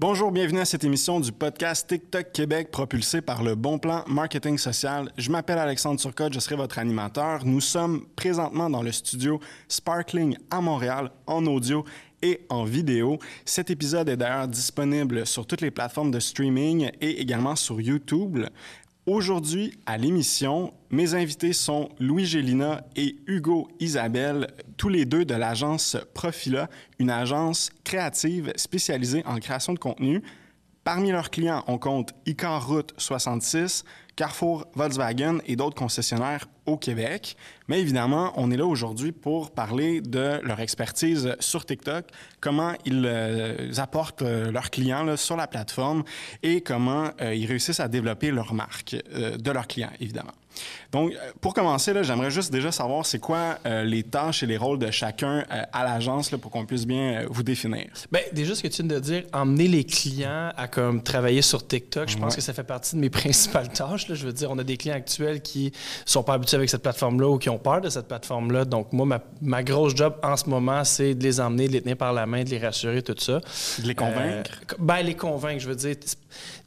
Bonjour, bienvenue à cette émission du podcast TikTok Québec propulsé par le Bon Plan Marketing Social. Je m'appelle Alexandre Turcotte, je serai votre animateur. Nous sommes présentement dans le studio Sparkling à Montréal en audio et en vidéo. Cet épisode est d'ailleurs disponible sur toutes les plateformes de streaming et également sur YouTube. Aujourd'hui, à l'émission, mes invités sont Louis Gélina et Hugo Isabelle, tous les deux de l'agence Profila, une agence créative spécialisée en création de contenu. Parmi leurs clients, on compte Icar Route 66, Carrefour, Volkswagen et d'autres concessionnaires au Québec. Mais évidemment, on est là aujourd'hui pour parler de leur expertise sur TikTok, comment ils euh, apportent euh, leurs clients sur la plateforme et comment euh, ils réussissent à développer leur marque de leurs clients, évidemment. Donc, pour commencer, j'aimerais juste déjà savoir c'est quoi les tâches et les rôles de chacun à l'agence pour qu'on puisse bien vous définir. Bien, déjà, ce que tu viens de dire, emmener les clients à comme travailler sur TikTok, je pense que ça fait partie de mes principales tâches. Là. Je veux dire, on a des clients actuels qui sont pas habitués avec cette plateforme-là ou qui ont peur de cette plateforme-là. Donc, moi, ma, ma, grosse job en ce moment, c'est de les emmener, de les tenir par la main, de les rassurer, tout ça. De les convaincre? ben, les convaincre, je veux dire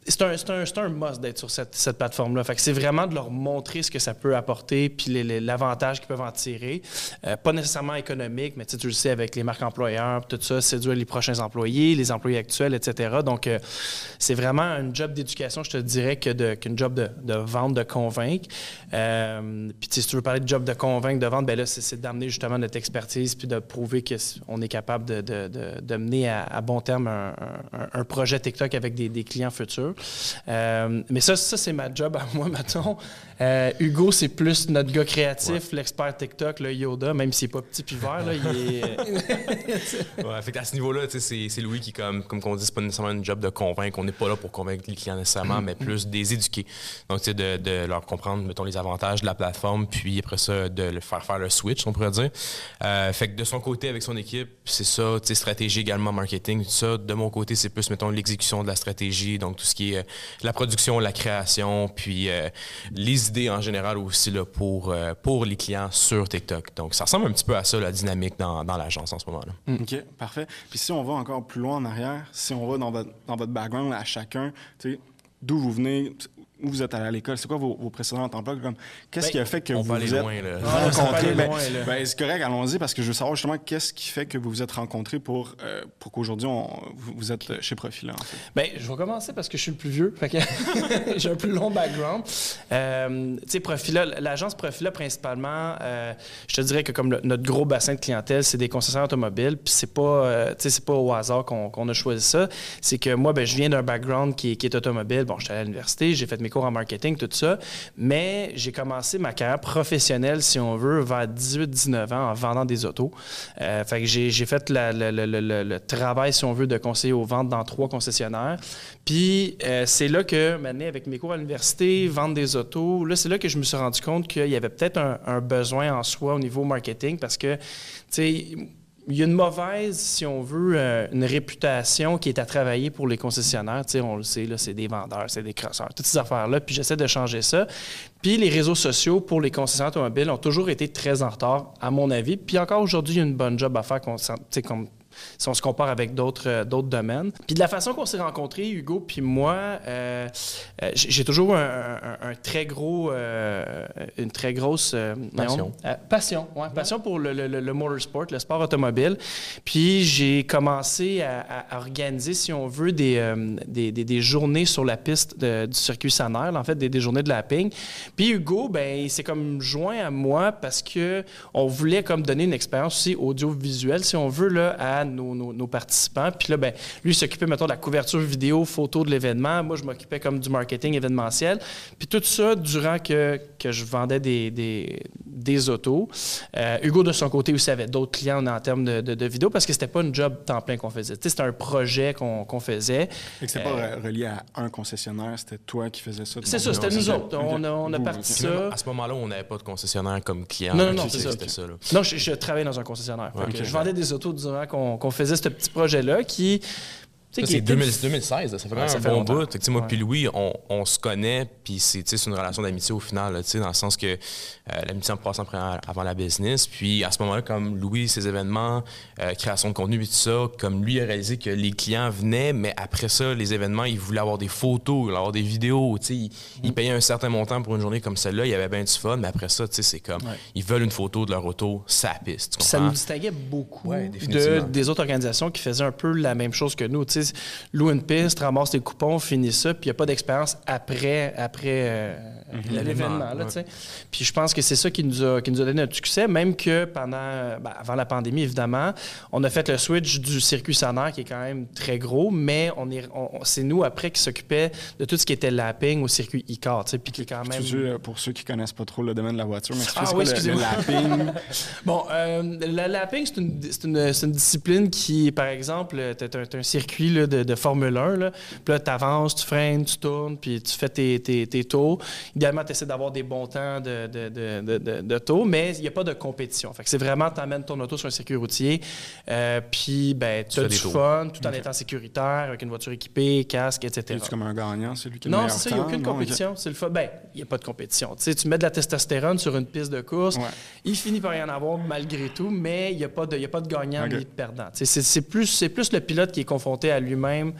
c'est un, un, un, must d'être sur cette, cette plateforme-là. Fait c'est vraiment de leur montrer ce que ça peut apporter puis l'avantage qu'ils peuvent en tirer. Euh, pas nécessairement économique, mais tu le sais, avec les marques employeurs, tout ça, séduire les prochains employés, les employés actuels, etc. Donc, euh, c'est vraiment un job d'éducation, je te dirais, qu'une job de, de, vente, de convaincre. Euh, puis, si tu veux parler de job de convaincre, de vente, ben là, c'est d'amener justement notre expertise puis de prouver qu'on est capable de, de, de mener à, à, bon terme un, un, projet TikTok avec des, des clients futurs. Euh, mais ça, ça c'est ma job à moi, mettons. Euh, Hugo, c'est plus notre gars créatif, l'expert TikTok, le Yoda, même s'il n'est pas petit puis vert. Là, il est... ouais, fait à ce niveau-là, c'est Louis qui, comme, comme on dit, c'est pas nécessairement une job de convaincre. On n'est pas là pour convaincre les clients nécessairement, mais plus des éduquer. Donc, c'est de, de, leur comprendre, mettons, les avantages de la plateforme, puis après ça, de le faire faire le switch, on pourrait dire. Euh, fait que de son côté, avec son équipe, c'est ça, stratégie également, marketing, tout ça. De mon côté, c'est plus, mettons, l'exécution de la stratégie, donc tout ce qui est euh, la production, la création, puis les en général aussi là, pour, euh, pour les clients sur TikTok. Donc, ça ressemble un petit peu à ça, la dynamique dans, dans l'agence en ce moment-là. Mm. OK, parfait. Puis si on va encore plus loin en arrière, si on va dans votre, dans votre background à chacun, d'où vous venez, où vous êtes allé à l'école, c'est quoi vos, vos précédents emplois? Qu'est-ce ben, qui a fait que vous vous êtes loin, là. rencontrés? Ben, ben, c'est correct, allons-y, parce que je veux savoir justement qu'est-ce qui fait que vous vous êtes rencontrés pour, euh, pour qu'aujourd'hui, vous, êtes chez Profila. En fait. Bien, je vais commencer parce que je suis le plus vieux, j'ai un plus long background. Euh, tu sais, Profila, l'agence Profila, principalement, euh, je te dirais que comme notre gros bassin de clientèle, c'est des concessionnaires automobiles, puis c'est pas, euh, c'est pas au hasard qu'on a choisi ça. C'est que moi, ben, je viens d'un background qui, qui, est automobile. Bon, j'étais à l'université, j'ai fait mes cours en marketing, tout ça. Mais j'ai commencé ma carrière professionnelle, si on veut, vers 18-19 ans en vendant des autos. Euh, fait que j'ai fait le, travail, si on veut, de conseiller aux ventes dans trois concessionnaires. Puis euh, c'est là que, maintenant, avec mes cours à l'université, vendre des autos, là, c'est là que je me suis rendu compte qu'il y avait peut-être un, un besoin en soi au niveau marketing parce que, tu sais, il y a une mauvaise, si on veut, euh, une réputation qui est à travailler pour les concessionnaires. Tu sais, on le sait, là, c'est des vendeurs, c'est des crosseurs, toutes ces affaires-là. Puis j'essaie de changer ça. Puis les réseaux sociaux pour les concessionnaires automobiles ont toujours été très en retard, à mon avis. Puis encore aujourd'hui, il y a une bonne job à faire, comme si on se compare avec d'autres euh, d'autres domaines. Puis de la façon qu'on s'est rencontrés, Hugo puis moi, euh, euh, j'ai toujours un, un, très gros, une très grosse passion. passion, ouais, passion pour le, le, le, motorsport, le sport automobile. Puis j'ai commencé à, à, organiser, si on veut, des, des, des, journées sur la piste de, du circuit Sanaire, en fait, des, des journées de lapping. Puis Hugo, ben, il s'est comme joint à moi parce que on voulait comme donner une expérience aussi audiovisuelle, si on veut, là, à nos, participants. Puis là, ben, lui, il s'occupait, mettons, de la couverture vidéo, photo de l'événement. Moi, je m'occupais comme du marketing événementiel. Puis tout ça durant que, que je vendais des, des, des autos. Euh, Hugo, de son côté, aussi avait d'autres clients en termes de, de, vidéos parce que c'était pas un job temps plein qu'on faisait. C'était un projet qu'on faisait. C'était pas euh, relié à un concessionnaire, c'était toi qui faisais ça. C'est ça, c'était nous autres. On a, on a parti ça. À ce moment-là, on n'avait pas de concessionnaire comme client. Non, non, non, c'était ça. Non, je, travaillais dans un concessionnaire. Je vendais des autos durant qu'on qu'on faisait ce petit projet-là qui c'est 2016, ça fait vraiment un bon bout. moi puis Louis, on, se connaît, puis c'est une relation d'amitié au final, dans le sens que euh, l'amitié en passant avant la business. Puis à ce moment-là, comme Louis, ses événements, euh, création de contenu et tout ça, comme lui a réalisé que les clients venaient, mais après ça, les événements, il voulait avoir des photos, avoir des vidéos. Il, il, mm. payait un certain montant pour une journée comme celle-là, il y avait bien du fun, mais après ça, c'est comme, ils veulent une photo de leur auto, sa piste. Ça nous distinguait beaucoup de, des autres organisations qui faisaient un peu la même chose que nous. Loue une piste, ramasse tes coupons, finis ça, puis il n'y a pas d'expérience après, après euh, mhm. l'événement. Puis je pense que c'est ça qui nous, a, qui nous a donné notre succès, même que pendant, ben, avant la pandémie, évidemment, on a fait le switch du circuit sonore qui est quand même très gros, mais on est, c'est nous après qui s'occupait de tout ce qui était lapping au circuit e-car, puis qui est quand même... Euh, pour ceux qui connaissent pas trop le domaine de la voiture, mais ah, oui, le, le, lapping? bon, euh, le lapping, c'est une, une, une, discipline qui, par exemple, tu as, un circuit de, de Formule 1. Là. Puis là, tu avances, tu freines, tu tournes, puis tu fais tes, tes, tes tours. Idéalement, tu essaies d'avoir des bons temps de, de, de, de tour, mais il n'y a pas de compétition. Fait que c'est vraiment, tu amènes ton auto sur un circuit routier, euh, puis ben, tu as du fun, tout en étant sécuritaire, avec une voiture équipée, casque, etc. Es-tu comme un gagnant, celui qui a Non, c'est ça, il n'y a aucune compétition. C'est le fun. Ben, il n'y a pas de compétition. Tu sais, tu mets de la testostérone sur une piste de course, il finit par y en avoir malgré tout, mais il n'y a, pas de, a pas de gagnant ni de perdant. C'est plus, plus le pilote qui est confronté à lui-même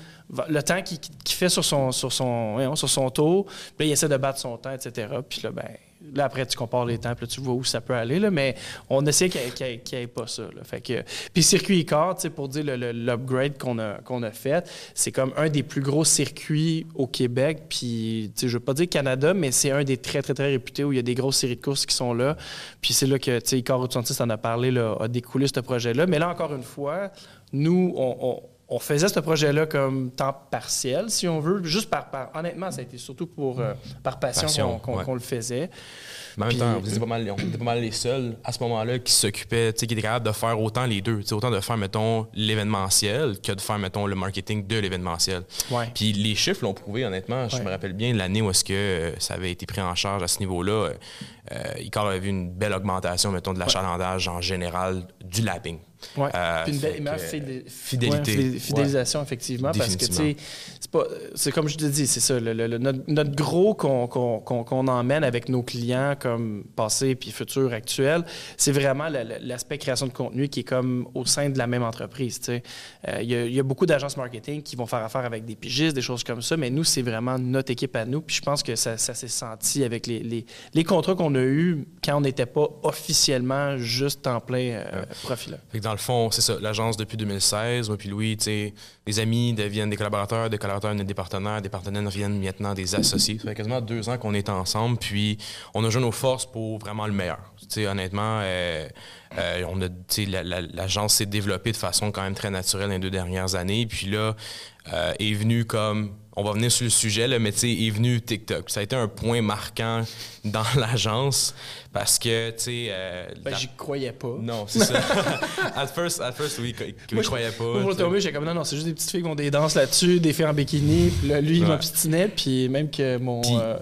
le temps qu'il fait sur son, sur son, sur son tour, puis il essaie de battre son temps, etc. Puis là, ben, là, après, tu compares les temps, puis là, tu vois où ça peut aller, là, mais on essaie qu'il n'y ait, pas ça. Fait que, puis Circuit Car, pour dire l'upgrade qu'on a, a fait, c'est comme un des plus gros circuits au Québec, puis je ne veux pas dire Canada, mais c'est un des très, très, très réputés où il y a des grosses séries de courses qui sont là. Puis c'est là que Icar 86 en a parlé, là, a découlé ce projet-là. Mais là, encore une fois, nous, on faisait ce projet-là comme temps partiel, si on veut, juste par, honnêtement, ça a été surtout pour euh, par passion, qu'on le faisait. Mais en même temps, vous étiez pas mal, on était pas mal les seuls à ce moment-là qui s'occupaient, qui étaient capables de faire autant les deux, autant de faire, mettons, l'événementiel que de faire, mettons, le marketing de l'événementiel. Puis les chiffres l'ont prouvé, honnêtement. Je me rappelle bien l'année où est-ce que euh, ça avait été pris en charge à ce niveau-là. Euh, euh Icar avait vu une belle augmentation, mettons, de l'achalandage en général du lapping. Oui. Euh, Puis une belle euh, fidélité. fidélisation, effectivement, parce que, tu sais, c'est comme je te dis, c'est ça, notre, gros qu'on emmène avec nos clients comme passé puis futur actuel, c'est vraiment l'aspect création de contenu qui est comme au sein de la même entreprise, tu sais. Euh, il y, a beaucoup d'agences marketing qui vont faire affaire avec des pigistes, des choses comme ça, mais nous, c'est vraiment notre équipe à nous, puis je pense que ça, s'est senti avec les, les, contrats qu'on a eus quand on n'était pas officiellement juste en plein profil dans le fond, c'est ça, l'agence depuis 2016. Moi puis Louis, tu sais, les amis deviennent des collaborateurs, des collaborateurs deviennent des partenaires, des partenaires deviennent maintenant des associés. Ça fait quasiment deux ans qu'on est ensemble, puis on a joué nos forces pour vraiment le meilleur. Tu sais, honnêtement, euh, euh, on a, l'agence s'est développée de façon quand même très naturelle les deux dernières années. Puis là, euh, est venu comme on va venir sur le sujet, là, mais est venu TikTok. Ça a été un point marquant dans l'agence parce que, tu sais... Euh, ben, j'y croyais pas. Non, c'est ça. at, first, at first, oui, je croyais pas. Moi, pour le j'ai comme, non, non, c'est juste des petites filles qui ont des danses là-dessus, des filles en bikini. Puis là, lui, il m'obstinait, puis même que mon... Euh,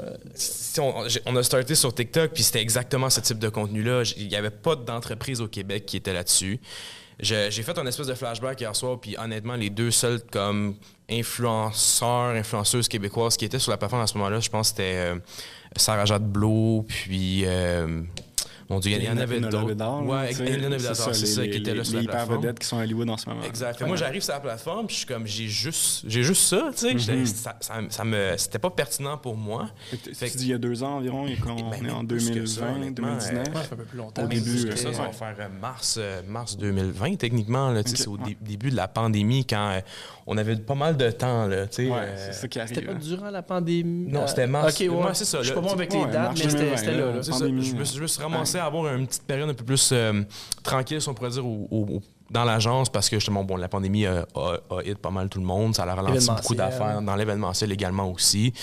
on, a starté sur TikTok, puis c'était exactement ce type de contenu-là. Il n'y avait pas d'entreprise au Québec qui était là-dessus. J'ai fait un espèce de flashback hier soir, puis honnêtement, les deux seuls comme influenceurs, influenceuses québécoises qui étaient sur la plateforme à ce moment-là, je pense que c'était euh, Sarah Jade puis euh, mon Dieu, il y en avait d'autres. Ouais, c'est ça, qui était là sur la plateforme. Les vedettes qui sont à Hollywood en ce moment. Exact. Moi, j'arrive sur la plateforme, puis je suis comme, j'ai juste, j'ai juste ça, tu sais. Mm-hmm. ça, ça, me, c'était pas pertinent pour moi. Tu dis il y a deux ans environ, et quand on est en 2020, 2019. Ça fait un peu plus longtemps. Au début, ça, ça va faire euh, mars, mars 2020, techniquement. C'est au début de la pandémie, quand on avait pas mal de temps. Là, ouais, euh, c'est ça qui arrive. C'était pas durant la pandémie? Non, c'était mars. OK, ouais. c'est ça. Je suis pas bon avec les dates, mais c'était là. je, me, suis ramassé à avoir une petite période un peu plus euh, tranquille, si on pourrait dire, au, au, dans l'agence parce que justement, bon, la pandémie a, a, hit pas mal tout le monde. Ça a ralenti beaucoup d'affaires dans l'événementiel également aussi.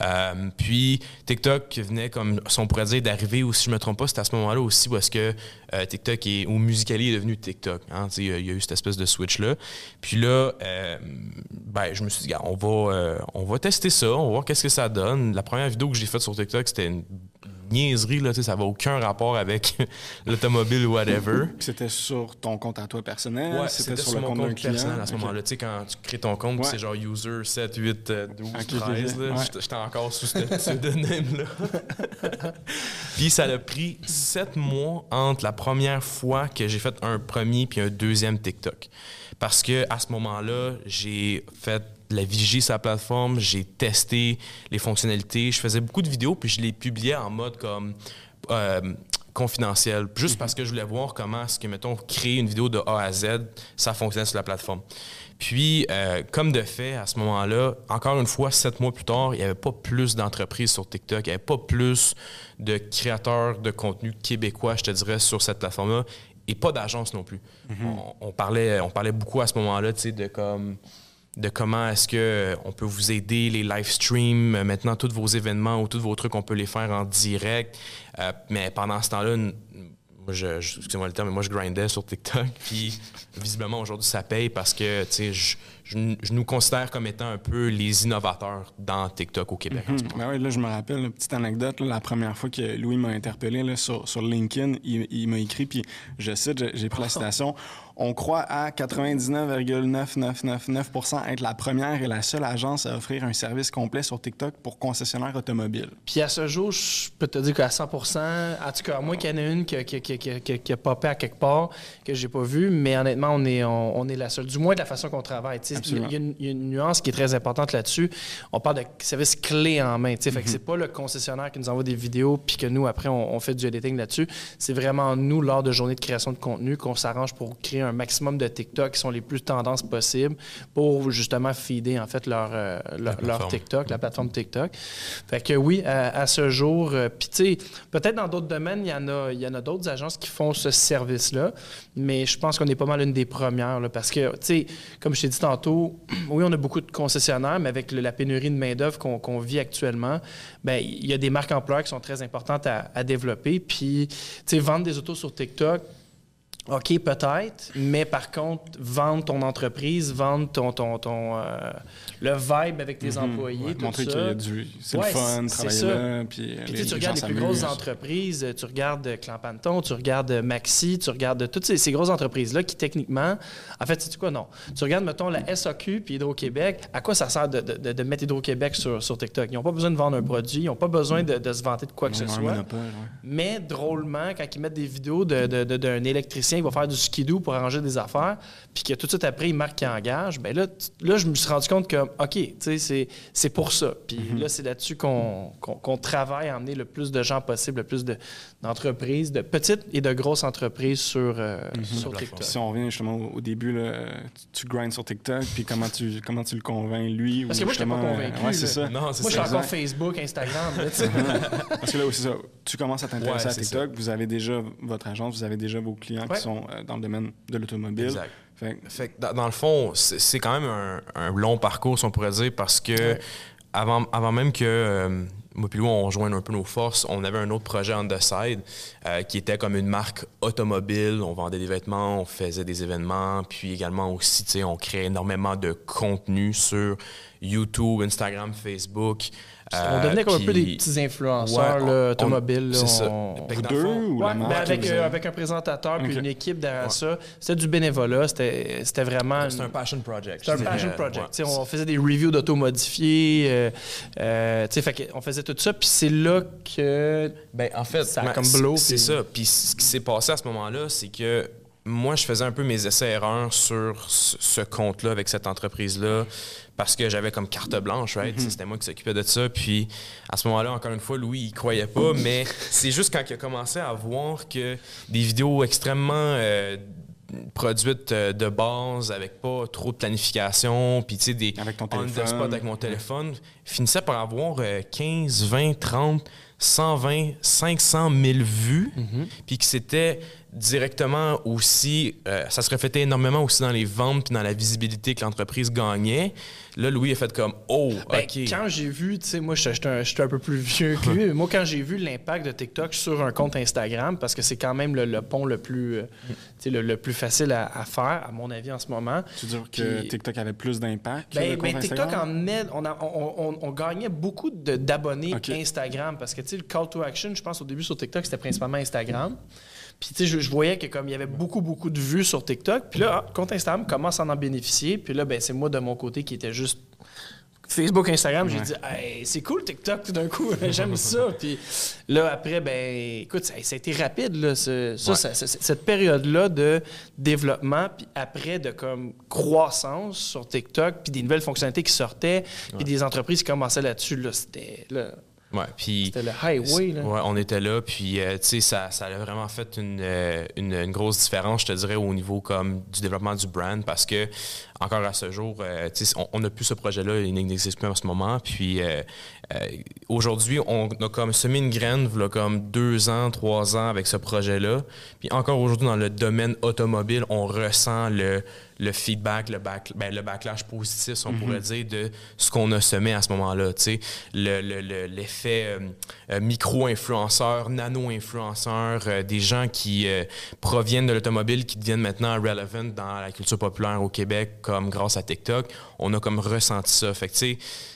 Euh, puis TikTok venait comme, si on pourrait dire, d'arriver, ou si je me trompe pas, c'était à ce moment-là aussi où est-ce que euh, TikTok est, ou Musicali est devenu TikTok. Hein, il y a eu cette espèce de switch-là. Puis là, ben, je me suis dit, on va, on va tester ça, on va voir qu'est-ce que ça donne. La première vidéo que j'ai faite sur TikTok, c'était une niaiseries, là, ça n'a aucun rapport avec l'automobile ou whatever. C'était sur ton compte à toi personnel? Ouais, c'était sur, sur, le mon compte compte client? personnel à ce moment-là. Tu sais, quand tu crées ton compte, Ouais. c'est genre user 7, 8, euh, 12, Ok, 13. là. ouais. J'étais- encore sous ce pseudonyme-là. puis ça a pris sept mois entre la première fois que j'ai fait un premier puis un deuxième TikTok. Parce que à ce moment-là, j'ai fait la vigie la plateforme, j'ai testé les fonctionnalités, je faisais beaucoup de vidéos puis je les publiais en mode comme euh, confidentiel, juste parce que je voulais voir comment est-ce que, mettons, créer une vidéo de A à Z, ça fonctionnait sur la plateforme. Puis, euh, comme de fait, à ce moment-là, encore une fois, sept mois plus tard, il n'y avait pas plus d'entreprises sur TikTok, il n'y avait pas plus de créateurs de contenu québécois, je te dirais, sur cette plateforme-là, et pas d'agence non plus. on, on parlait, on parlait beaucoup à ce moment-là, tu sais, de comme de comment est-ce que euh, on peut vous aider, les live streams, euh, maintenant tous vos événements ou tous vos trucs, on peut les faire en direct. Euh, mais pendant ce temps-là, moi, je, excusez-moi le terme, mais moi, je grindais sur TikTok. Puis, visiblement, aujourd'hui, ça paye parce que, tu sais, je, je- je nous considère comme étant un peu les innovateurs dans TikTok au Québec. en ce moment. Ben oui, là, je me rappelle, une petite anecdote, là, la première fois que Louis m'a interpellé là, sur, sur LinkedIn, il, il m'a écrit, puis je cite, j'ai- j'ai pris la citation, on croit à 99,9999 être la première et la seule agence à offrir un service complet sur TikTok pour concessionnaires automobiles. Puis à ce jour, je peux te dire qu'à 100% en tout cas, à moins qu'il y en ait une qui, a- qui, a- qui, qui, popé à quelque part, que j'ai pas vu, mais honnêtement, on est, on, on est la seule, du moins de la façon qu'on travaille. Il y, a- y une- il y a une nuance qui est très importante là-dessus. On parle de service clé en main. Fait que c'est pas le concessionnaire qui nous envoie des vidéos puis que nous, après, on, on fait du editing là-dessus. C'est vraiment nous, lors de journées de création de contenu, qu'on s'arrange pour créer un maximum de TikTok qui sont les plus tendances possibles pour justement feeder, en fait, leur, euh, leur, leur. TikTok, la plateforme TikTok. Fait que oui, à, à ce jour, euh, puis tu sais, peut-être dans d'autres domaines, il y en a, il y en a d'autres agences qui font ce service-là, mais je pense qu'on est pas mal une des premières, là, parce que, tu sais, comme je t'ai dit tantôt, oui, on a beaucoup de concessionnaires, mais avec le- la pénurie de main-d'œuvre qu'on qu'on vit actuellement, ben il y a des marques employeurs qui sont très importantes à, à développer. Puis, tu sais, vendre des autos sur TikTok, OK, peut-être, mais par contre, vendre ton entreprise, vendre ton, ton, ton, euh, le vibe avec tes employés, Mhm. Ouais, tout montrer ça. qu'il y a du... C'est Ouais, le fun, travailler là, puis... Puis, les- tu sais, tu les regardes les plus grosses entreprises, tu regardes euh, Clampanton, tu regardes euh, Maxi, tu regardes toutes ces, ces grosses entreprises-là qui, techniquement, en fait, c'est quoi, non? Tu regardes, mettons, la SAQ puis Hydro-Québec, à quoi ça sert de, de- mettre Hydro-Québec sur, sur TikTok? Ils n'ont pas besoin de vendre un produit, ils n'ont pas besoin de, de se vanter de quoi que ce soit. monopole, ouais. Mais drôlement, quand ils mettent des vidéos de- de- de- d'un électricien qui va faire du skidoo pour arranger des affaires, puis que tout de suite après, il marque qu'il engage, ben là, là, je me suis rendu compte que, OK, tu sais, c'est- c'est pour ça. Puis Mhm. là, c'est là-dessus qu'on qu'on- qu'on travaille à emmener le plus de gens possible, le plus de- d'entreprises, de, petites et de grosses entreprises sur, euh, Mhm. sur Plateforme. TikTok. Si on revient justement au, au début, là, tu, tu grindes sur TikTok, puis comment tu, comment tu le convaincs, lui? Parce ou que moi, j'étais pas justement, euh, convaincu, Ouais, c'est ça. Non, c'est Moi, je ça. suis encore. Facebook, Instagram. là, tu sais. Parce que là, c'est ça. Tu commences à t'intéresser Ouais, à TikTok, vous avez déjà votre agence, vous avez déjà vos clients Ouais. Qui sont euh, dans le domaine de l'automobile. Exact. Fait que- Fait que dans, le fond, c'est quand même un, un long parcours, si on pourrait dire, parce que Ouais. avant, avant même que euh, moi lui, on rejoigne un peu nos forces, on avait un autre projet on the side euh, qui était comme une marque automobile. On vendait des vêtements, on faisait des événements, puis également aussi, tu sais, on créait énormément de contenu sur YouTube, Instagram, Facebook. On Euh, devenait comme un peu des petits influenceurs Ouais, on- là, automobiles. c'est ça. Vous deux fond- ou Ouais, la marque? avec, vous euh, avec un présentateur puis une équipe derrière Ouais. ça. C'était du bénévolat. C'était c'était vraiment. C'est un passion project. C'est un passion project. Ouais. Tu sais, On faisait des reviews d'auto modifiées. euh, euh, fait on faisait tout ça. Puis c'est là que. Ben, en fait, Ça a comme blow, C'est puis- ça. Puis ce qui s'est passé à ce moment-là, c'est que moi, je faisais un peu mes essais-erreurs sur ce compte-là avec cette entreprise-là parce que j'avais comme carte blanche, right? Mm-hmm. C'était moi qui s'occupais de ça. Puis à ce moment-là, encore une fois, Louis, il croyait pas, mais c'est juste quand il a commencé à voir que des vidéos extrêmement euh, produites euh, de base avec pas trop de planification, puis tu sais, des Avec ton téléphone. spot avec mon téléphone, finissait par avoir euh, 15, 20, 30, 120, 500 000 vues, puis que c'était directement aussi, euh, ça se reflétait énormément aussi dans les ventes puis dans la visibilité que l'entreprise gagnait. Là, Louis a fait comme Oh, Ben, OK. Quand j'ai vu, tu sais, moi, je suis un, j'étais un peu plus vieux que lui, mais moi, quand j'ai vu l'impact de TikTok sur un compte Instagram, parce que c'est quand même le, le pont le plus, euh, tu sais, le, le plus facile à, à faire, à mon avis, en ce moment. Tu veux dire que Puis- TikTok avait plus d'impact que Ben, ben, TikTok en aide, on, a- on, on- on gagnait beaucoup de- d'abonnés. Instagram parce que tu sais, le call to action, je pense au début sur TikTok, c'était principalement Instagram. Puis tu sais, je, je voyais que comme il y avait beaucoup, beaucoup de vues sur TikTok, puis là, ah, compte Instagram commence à en bénéficier. Puis là, ben, c'est moi de mon côté qui était juste Facebook, Instagram, j'ai dit, Hey, c'est cool TikTok tout d'un coup, j'aime ça. Puis là, après, ben, écoute, ça, ça a été rapide, là, ce- ça, Ouais. ça- ça- cette période-là de développement, puis après de comme croissance sur TikTok, puis des nouvelles fonctionnalités qui sortaient, puis des entreprises qui commençaient là-dessus, là, c'était là, Ouais, puis c'était le highway. Là. Ouais, on était là, puis euh, ça, ça a vraiment fait une, euh, une, une grosse différence, je te dirais, au niveau comme du développement du brand, parce que encore à ce jour, euh, on n'a plus ce projet-là, il n'existe plus en ce moment. Puis euh, aujourd'hui, on a comme semé une graine, là, comme deux ans, trois ans avec ce projet-là. Puis encore aujourd'hui, dans le domaine automobile, on ressent le, le feedback, le, back, ben, le backlash positif, si on pourrait dire, de ce qu'on a semé à ce moment-là. sais. Le- le- le- L'effet euh, euh, micro-influenceur, nano-influenceur, euh, des gens qui euh, proviennent de l'automobile, qui deviennent maintenant relevant dans la culture populaire au Québec, comme grâce à TikTok. On a comme ressenti ça. Fait que,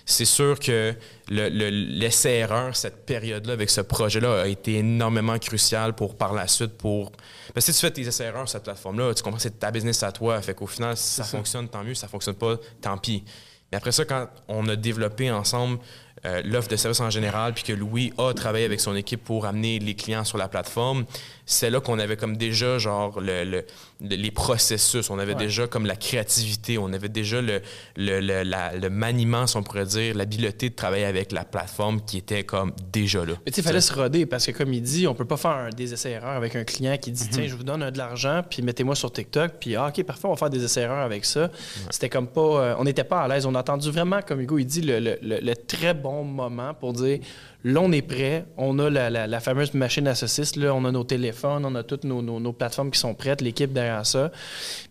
c'est sûr que le- le- l'essai-erreur, cette période-là, avec ce projet-là, a été énormément crucial pour par la suite, pour... Parce que si tu fais tes essais-erreurs sur cette plateforme-là, tu comprends que c'est ta business à toi. Fait qu'au final, si ça, fonctionne, tant mieux. Si ça fonctionne pas, tant pis. Mais après ça, quand on a développé ensemble euh, l'offre de service en général, puis que Louis a travaillé avec son équipe pour amener les clients sur la plateforme, c'est là qu'on avait comme déjà genre le, le- le- les processus, on avait Ouais. déjà comme la créativité, on avait déjà le, le, le- la- le maniement, si on pourrait dire, l'habileté de travailler avec la plateforme qui était comme déjà là. Mais tu sais, il fallait se roder parce que, comme il dit, on peut pas faire un- des essais-erreurs avec un client qui Mhm. dit Tiens, je vous donne de l'argent, puis mettez-moi sur TikTok, puis ah, OK, parfait, on va faire des essais-erreurs avec ça. C'était comme pas. euh, on n'était pas à l'aise. On a attendu vraiment, comme Hugo, il dit, le, le- le- le très bon moment pour dire Là, on est prêt. On a la, la- la fameuse machine à saucisses. Là, on a nos téléphones, on a toutes nos, nos- nos plateformes qui sont prêtes, l'équipe derrière ça.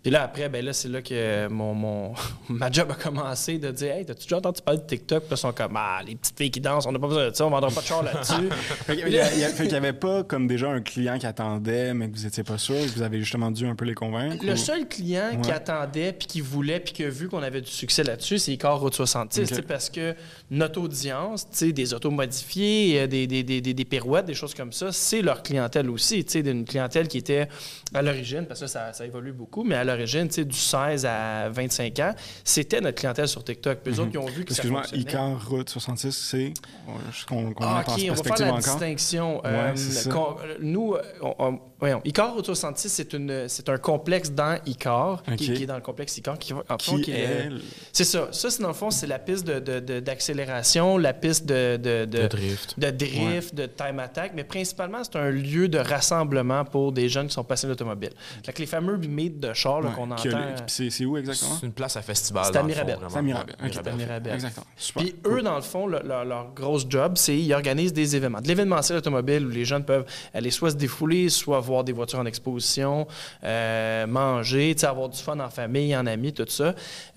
Puis là, après, ben là, c'est là que mon, mon- ma job a commencé de dire Hey, t'as-tu déjà entendu parler de TikTok? Puis là, ils sont comme Ah, les petites filles qui dansent, on n'a pas besoin de ça, on vendra pas de char là-dessus. Il y a- fait qu'il y avait pas comme déjà un client qui attendait, mais que vous étiez pas sûr, que vous avez justement dû un peu les convaincre. Le ou- seul client qui attendait, puis qui voulait, puis qui a vu qu'on avait du succès là-dessus, c'est Icar Route 66. Ok. tu sais, Parce que notre audience, tu sais, des autos modifiées, euh, des, des, des, des, des pirouettes, des choses comme ça, c'est leur clientèle aussi. tu sais, Une clientèle qui était à l'origine, parce que ça, ça évolue beaucoup, mais à l'origine, tu sais, du 16 à 25 ans, c'était notre clientèle sur TikTok. Puis eux autres, ils ont vu que ça Excuse-moi. Icar Route 66, c'est. qu'on Ah, OK, on va faire la encore. distinction. Ouais, Euh, nous, euh, on, on- voyons, Icar Auto 66, c'est, une, c'est un complexe dans Icar, qui, est dans le complexe Icar. Qui, en fond, Qui est. C'est ça. Ça, c'est dans le fond, c'est la piste de, de- d'accélération, la piste de, de, de- De drift. de drift, de time attack, mais principalement, c'est un lieu de rassemblement pour des jeunes qui sont passionnés d'automobile. Fait que les fameux meets de char Ouais, qu'on entend... le- C'est c'est où exactement? C'est une place à festival. C'est à Mirabel. C'est à Mirabel. Exactement. Super. Puis eux, dans le fond, le- leur, leur grosse job, c'est ils organisent des événements. De l'événementiel automobile où les jeunes peuvent aller soit se défouler, soit voir des voitures en exposition, euh, manger, avoir du fun en famille, en amis, tout ça.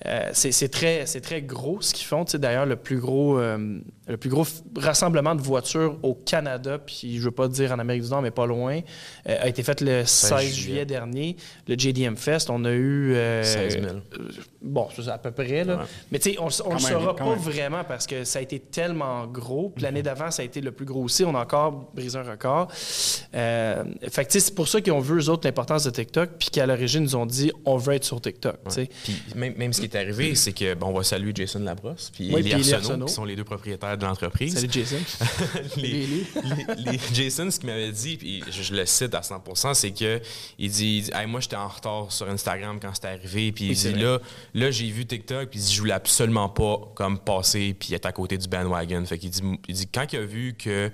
Euh, c'est très, c'est très gros ce qu'ils font. D'ailleurs, le plus gros, euh, le plus gros rassemblement de voitures au Canada, puis je veux pas dire en Amérique du Nord, mais pas loin, euh, a été fait le 16 juillet. juillet. dernier. Le JDM Fest, on a eu... euh, 16 000. euh, bon, c'est à peu près, là. Ouais. Mais tu sais, on ne le saura pas même. vraiment parce que ça a été tellement gros. Puis l'année d'avant, ça a été le plus gros aussi. On a encore brisé un record. Euh, fait que tu sais, c'est pour ça qu'ils ont vu, eux autres, l'importance de TikTok. Puis qu'à l'origine, ils nous ont dit, on veut être sur TikTok. tu sais. Puis même, même ce qui est arrivé, c'est que bon, on va saluer Jason Labrosse puis Oui, Arsenault, Qui sont les deux propriétaires de l'entreprise. Salut Jason. les, Élie. les- les- Jason, ce qu'il m'avait dit, puis je, je le cite à 100%, c'est que il dit, il dit, Hey, moi j'étais en retard sur Instagram quand c'était arrivé, puis Oui, là, là j'ai vu TikTok, puis il dit, je voulais absolument pas comme passer puis être à côté du bandwagon. Fait qu'il dit, il dit quand il a vu que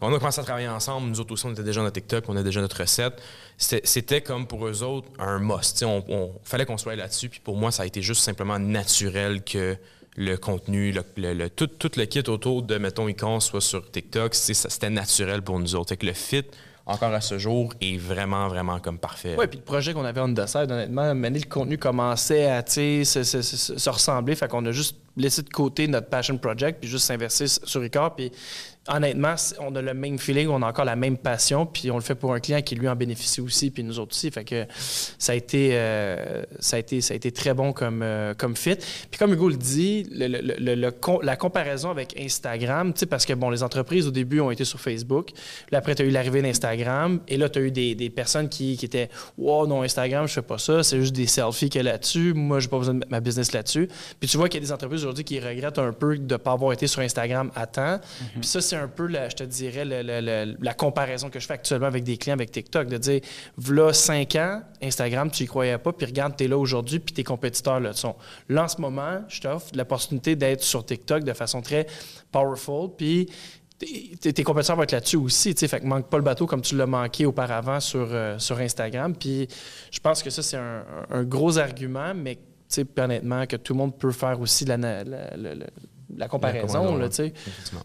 on a commencé à travailler ensemble, nous autres aussi on était déjà dans TikTok, on a déjà notre recette. C'était comme pour eux autres un must. Tu sais, On, on- fallait qu'on soit là-dessus, puis pour moi ça a été juste simplement naturel que le contenu, le, le- le- tout, tout le kit autour de, mettons, Icon soit sur TikTok, c'était naturel pour nous autres. Que le fit encore à ce jour, est vraiment, vraiment comme parfait. Oui, puis le projet qu'on avait en the side, honnêtement, le contenu commençait à se, se, se, ressembler. Fait qu'on a juste laissé de côté notre passion project puis juste s'inverser sur Ricard. Puis honnêtement, on a le même feeling, on a encore la même passion, puis on le fait pour un client qui lui en bénéficie aussi, puis nous autres aussi. Fait que ça a été, euh, ça a été, ça a été très bon comme, euh, comme fit. Puis comme Hugo le dit, le, la comparaison avec Instagram, tu sais, parce que bon, les entreprises au début ont été sur Facebook, là après tu as eu l'arrivée d'Instagram, et là tu as eu des, des personnes qui, qui, étaient, wow, non Instagram, je fais pas ça, c'est juste des selfies qu'il y a là-dessus, moi j'ai pas besoin de mettre ma business là-dessus. Puis tu vois qu'il y a des entreprises aujourd'hui qui regrettent un peu de ne pas avoir été sur Instagram à temps. Mm-hmm. Puis ça c'est un peu, je te dirais, la comparaison que je fais actuellement avec des clients avec TikTok, de dire, voilà cinq ans, Instagram, tu y croyais pas, puis regarde, tu es là aujourd'hui, puis tes compétiteurs le sont. Là, en ce moment, je t'offre l'opportunité d'être sur TikTok de façon très powerful, puis tes compétiteurs vont être là-dessus aussi, tu sais, fait que manque pas le bateau comme tu l'as manqué auparavant sur, euh, sur Instagram. Puis je pense que ça, c'est un, gros argument, mais honnêtement, que tout le monde peut faire aussi la, la comparaison.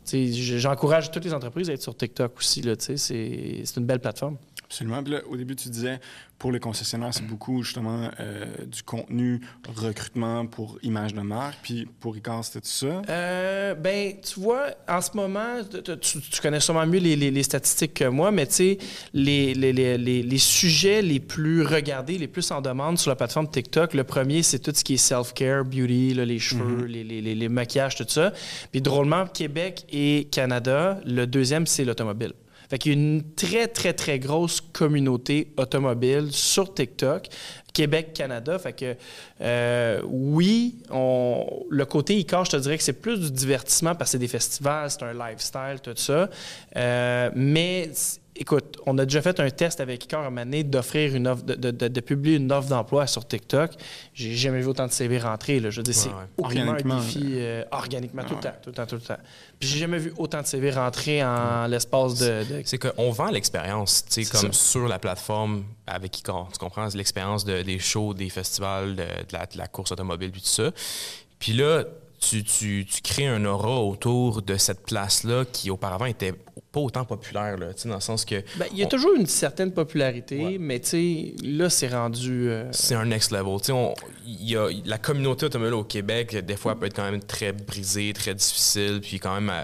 J'encourage toutes les entreprises à être sur TikTok aussi. C'est une belle plateforme. Absolument. au début, tu disais, pour les concessionnaires, c'est beaucoup justement euh, du contenu, recrutement pour image de marque. Puis pour Ricard, c'était tout ça? Euh, ben, tu vois, en ce moment, tu, connais sûrement mieux les, statistiques que moi, mais tu sais, les, les, sujets les plus regardés, les plus en demande sur la plateforme TikTok, le premier, c'est tout ce qui est self-care, beauty, les cheveux, mm-hmm. les, maquillages, tout ça. Puis drôlement, Québec et Canada, le deuxième, c'est l'automobile. Fait qu'il y a une très, très, très grosse communauté automobile sur TikTok. Québec, Canada. Fait que euh, oui, le côté ICAR, je te dirais que c'est plus du divertissement parce que c'est des festivals, c'est un lifestyle, tout ça. Euh, mais Écoute, on a déjà fait un test avec Icor à d'offrir une offre, de, publier une offre d'emploi sur TikTok. J'ai jamais vu autant de CV rentrer. Là. Je veux dire, c'est aucunement un défi euh, organiquement, tout le temps, tout le temps, tout le temps. Puis j'ai jamais vu autant de CV rentrer en l'espace de, C'est qu'on vend l'expérience, tu sais, comme sur la plateforme avec Icor. Tu comprends? L'expérience des shows, des festivals, de, la, de la course automobile, puis tout ça. Puis là, tu, tu, crées un aura autour de cette place-là qui auparavant était pas autant populaire, là, dans le sens que... Ben, il y a toujours une certaine popularité, mais là, c'est rendu... Euh, c'est un next level. On, y a, la communauté automobile au Québec, des fois, peut être quand même très brisée, très difficile, puis quand même... Euh,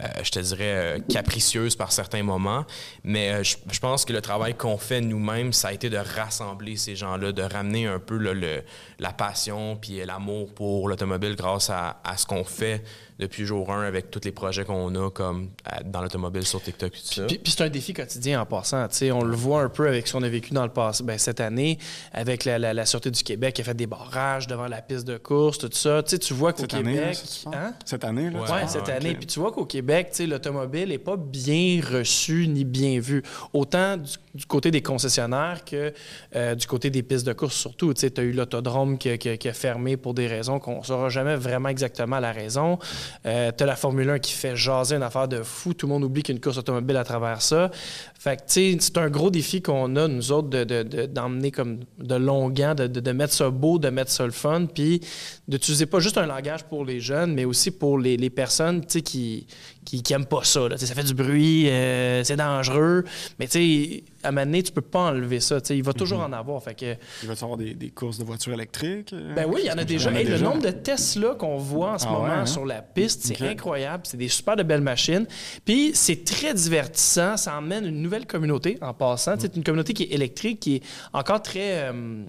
euh, je te dirais, euh, capricieuse par certains moments. Mais euh, je, pense que le travail qu'on fait nous-mêmes, ça a été de rassembler ces gens-là, de ramener un peu le, la passion puis l'amour pour l'automobile grâce à, à ce qu'on fait depuis jour 1 avec tous les projets qu'on a comme dans l'automobile sur TikTok et tout ça. Puis, c'est un défi quotidien en passant. on le voit un peu avec ce qu'on a vécu dans le passé, ben, cette année, avec la, la, Sûreté du Québec qui a fait des barrages devant la piste de course, tout ça. tu vois qu'au Québec. hein? Cette année, là? Oui, ouais, cette année. Puis tu vois qu'au Québec, l'automobile n'est pas bien reçu ni bien vu. Autant du, côté des concessionnaires que euh, du côté des pistes de course, surtout. Tu as eu l'autodrome qui, qui, a fermé pour des raisons qu'on ne saura jamais vraiment exactement la raison. Euh, tu as la Formule 1 qui fait jaser une affaire de fou. Tout le monde oublie qu'il y a une course automobile à travers ça. Fait que, tu c'est un gros défi qu'on a, nous autres, d'emmener de, comme de longuant, de, de, mettre ça beau, de mettre ça le fun, puis d'utiliser pas juste un langage pour les jeunes, mais aussi pour les, les personnes, tu qui, qui, aiment pas ça. Ça fait du bruit, euh, c'est dangereux, mais tu sais, à un moment donné, tu peux pas enlever ça. il va toujours mhm. en avoir. Fait que... Il va y avoir des, des, courses de voitures électriques? Euh? Ben oui, il y en a déjà. Le nombre de Tesla qu'on voit en ce ah moment hein? sur la piste, c'est incroyable. C'est des super de belles machines. Puis c'est très divertissant. Ça emmène une nouvelle communauté en passant. C'est une communauté qui est électrique, qui est encore très... Euh,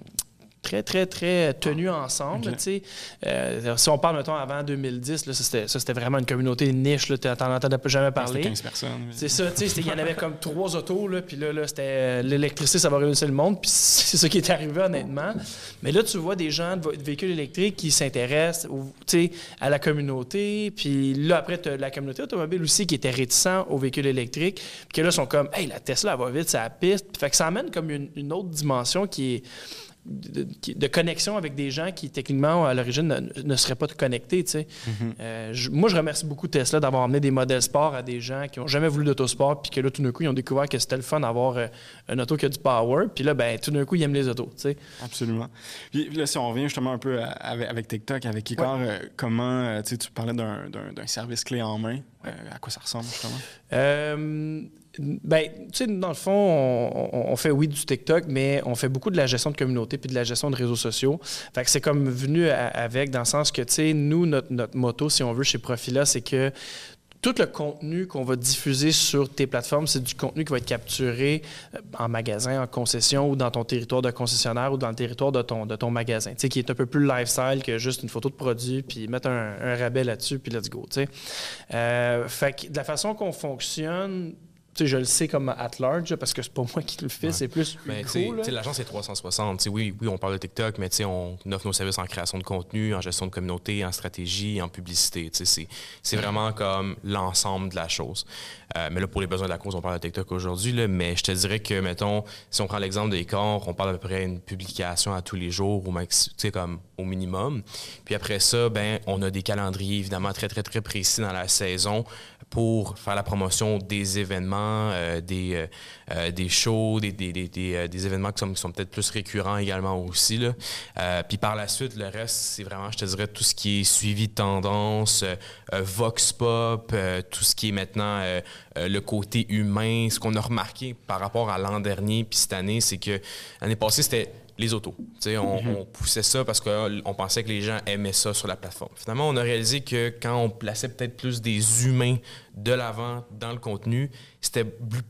très, très, très tenus ensemble. Euh, si on parle, mettons, avant 2010, là, ça, c'était vraiment une communauté niche. Tu n'en entendais jamais parler. 15 personnes. C'est ça. Il y en avait comme trois autos. Là, puis là, là c'était euh, l'électricité, ça va réussir le monde. Puis c'est ça qui est arrivé, honnêtement. Mais là, tu vois des gens de véhicules électriques qui s'intéressent à la communauté. Puis là, après, tu as la communauté automobile aussi qui était réticent aux véhicules électriques. Puis que là, sont comme, hey, la Tesla, elle va vite, ça piste. Fait que ça amène comme une autre dimension qui est de, connexion avec des gens qui, techniquement, à l'origine, ne, seraient pas connectés. Tu sais. Mm-hmm. Euh, moi, je remercie beaucoup Tesla d'avoir amené des modèles sport à des gens qui n'ont jamais voulu d'autosport, puis que là, tout d'un coup, ils ont découvert que c'était le fun d'avoir euh, un auto qui a du power, puis là, ben, tout d'un coup, ils aiment les autos. Tu sais. Absolument. Puis là, si on revient justement un peu avec, TikTok, avec Icor, euh, comment, tu parlais d'un service clé en main à quoi ça ressemble, justement? Ben, tu sais, dans le fond, on, fait, oui, du TikTok, mais on fait beaucoup de la gestion de communauté puis de la gestion de réseaux sociaux. Fait que c'est comme venu avec, dans le sens que, tu sais, nous, notre, notre motto, si on veut, chez Profila, c'est que tout le contenu qu'on va diffuser sur tes plateformes, c'est du contenu qui va être capturé euh, en magasin, en concession ou dans ton territoire de concessionnaire ou dans le territoire de ton, de ton magasin, qui est un peu plus lifestyle que juste une photo de produit, puis mettre un, rabais là-dessus, puis let's go. Euh, fait que de la façon qu'on fonctionne, je le sais comme at large parce que c'est pas moi qui le fais, c'est plus L'agence est 360. oui, oui, on parle de TikTok, mais on offre nos services en création de contenu, en gestion de communauté, en stratégie, en publicité. C'est vraiment comme l'ensemble de la chose. Euh, mais là, pour les besoins de la cause, on parle de TikTok aujourd'hui. Mais je te dirais que, mettons, si on prend l'exemple des corps, on parle à peu près d'une publication à tous les jours, au, max, comme au minimum. Puis après ça, ben, on a des calendriers évidemment très, très, très précis dans la saison pour faire la promotion des événements, euh, des, euh, des shows, des, des, des, des événements qui sont, sont peut-être plus récurrents également aussi. Là. puis par la suite, le reste, c'est vraiment, je te dirais, tout ce qui est suivi de tendance, vox pop, tout ce qui est maintenant le côté humain. Ce qu'on a remarqué par rapport à l'an dernier puis cette année, c'est que l'année passée, c'était les autos. On, mhm. on, poussait ça parce qu'on pensait que les gens aimaient ça sur la plateforme. Finalement, on a réalisé que quand on plaçait peut-être plus des humains de l'avant dans le contenu, c'était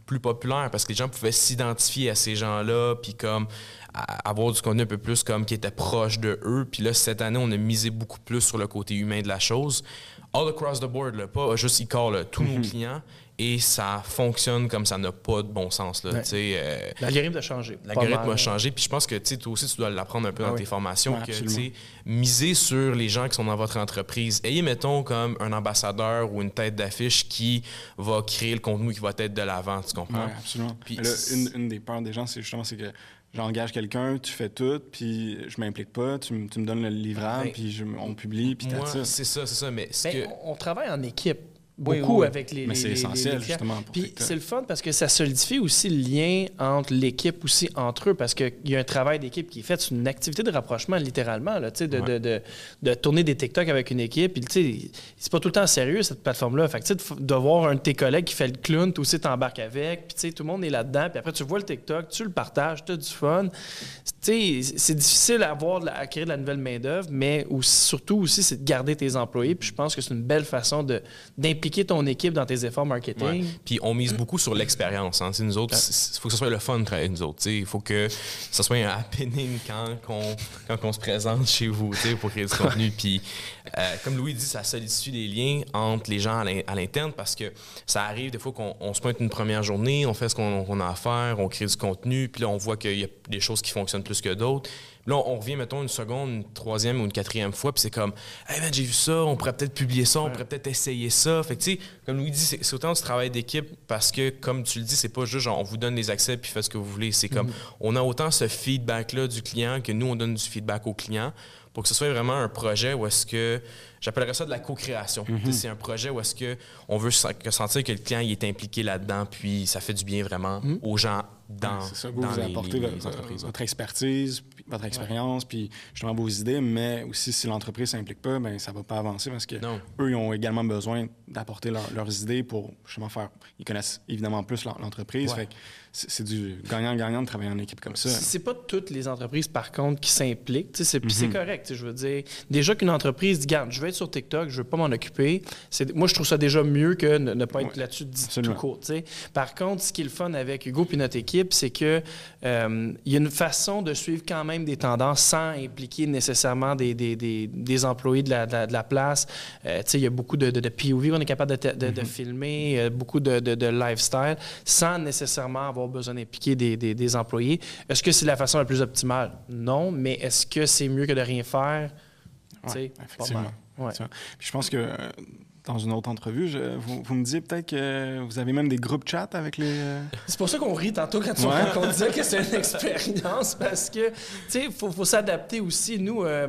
plus, populaire parce que les gens pouvaient s'identifier à ces gens-là, puis comme avoir du contenu un peu plus comme qui était proche de eux. Puis là, cette année, on a misé beaucoup plus sur le côté humain de la chose. All across the board, là, pas juste e tous nos mhm. clients et ça fonctionne comme ça n'a pas de bon sens. Là, euh, L'algorithme a changé. L'algorithme a changé. Puis je pense que toi aussi, tu dois l'apprendre un peu dans ah tes formations. que, miser sur les gens qui sont dans votre entreprise. Ayez, mettons, comme un ambassadeur ou une tête d'affiche qui va créer le contenu qui va être de l'avant. Tu comprends? Oui, absolument. Puis une, des peurs des gens, c'est justement c'est que j'engage quelqu'un, tu fais tout, puis je m'implique pas, tu, me donnes le livrable, ben, puis on publie, puis ça. C'est ça, c'est ça. Mais ben, on travaille en équipe beaucoup avec les. Mais c'est essentiel, justement. Puis c'est le fun parce que ça solidifie aussi le lien entre l'équipe aussi entre eux parce qu'il y a un travail d'équipe qui est fait. C'est une activité de rapprochement, littéralement, là, de, de, de, de, tourner des TikTok avec une équipe. Puis, c'est pas tout le temps sérieux, cette plateforme-là. Fait que, de voir un de tes collègues qui fait le clown, toi aussi t'embarques avec. Puis, tout le monde est là-dedans. Puis après, tu vois le TikTok, tu le partages, tu as du fun. C'est difficile à avoir, à créer de la nouvelle main-d'œuvre, mais surtout aussi, c'est de garder tes employés. Puis je pense que c'est une belle façon d'impliquer ton équipe dans tes efforts marketing. Puis on mise beaucoup sur l'expérience. Hein. Nous autres, il faut que ce soit le fun de travailler nous autres. Il faut que ce soit un happening quand, on, quand on se présente chez vous pour créer du contenu. Puis euh, comme Louis dit, ça solidifie les liens entre les gens à l'interne parce que ça arrive des fois qu'on se pointe une première journée, on fait ce qu'on a à faire, on crée du contenu, puis là on voit qu'il y a des choses qui fonctionnent plus que d'autres. Là, on revient, mettons, une seconde, une troisième ou une quatrième fois, puis c'est comme, hey man, j'ai vu ça, on pourrait peut-être publier ça, on pourrait peut-être essayer ça. Fait que, tu sais, comme Louis dit, c'est autant du travail d'équipe parce que, comme tu le dis, c'est pas juste genre, on vous donne les accès puis faites ce que vous voulez. C'est comme, mhm. on a autant ce feedback-là du client que nous, on donne du feedback au client pour que ce soit vraiment un projet où est-ce que j'appellerais ça de la co-création. Mhm. C'est un projet où est-ce que on veut sentir que le client il est impliqué là-dedans, puis ça fait du bien vraiment mhm. aux gens dans, ça, vous, vous apportez votre, expertise, votre expérience, puis justement vos idées, mais aussi si l'entreprise ne s'implique pas, ben ça va pas avancer parce que eux ils ont également besoin d'apporter leurs idées pour justement faire. Ils connaissent évidemment plus l'entreprise c'est du gagnant-gagnant de travailler en équipe comme ça. C'est pas toutes les entreprises, par contre, qui s'impliquent. C'est mm correct. Je veux dire, déjà qu'une entreprise dit, garde, je vais être sur TikTok, je veux pas m'en occuper. Moi, je trouve ça déjà mieux que ne, pas être là-dessus tout court. Par contre, ce qui est le fun avec Hugo et notre équipe, c'est que euh, il y a une façon de suivre quand même des tendances sans impliquer nécessairement des, des, des, employés de la, de la, place. Euh, il y a beaucoup de, de, POV qu'on est capable de, de mm-hmm. filmer, euh, beaucoup de, lifestyle, sans nécessairement avoir besoin d'impliquer des, des, employés. Est-ce que c'est la façon la plus optimale? Non, mais est-ce que c'est mieux que de rien faire? Oui, effectivement. je pense que dans une autre entrevue, vous, me disiez peut-être que vous avez même des groupes chat avec les. Euh, c'est pour ça qu'on rit tantôt quand on disait que c'est une expérience parce que, tu sais, il faut, s'adapter aussi. Nous, euh,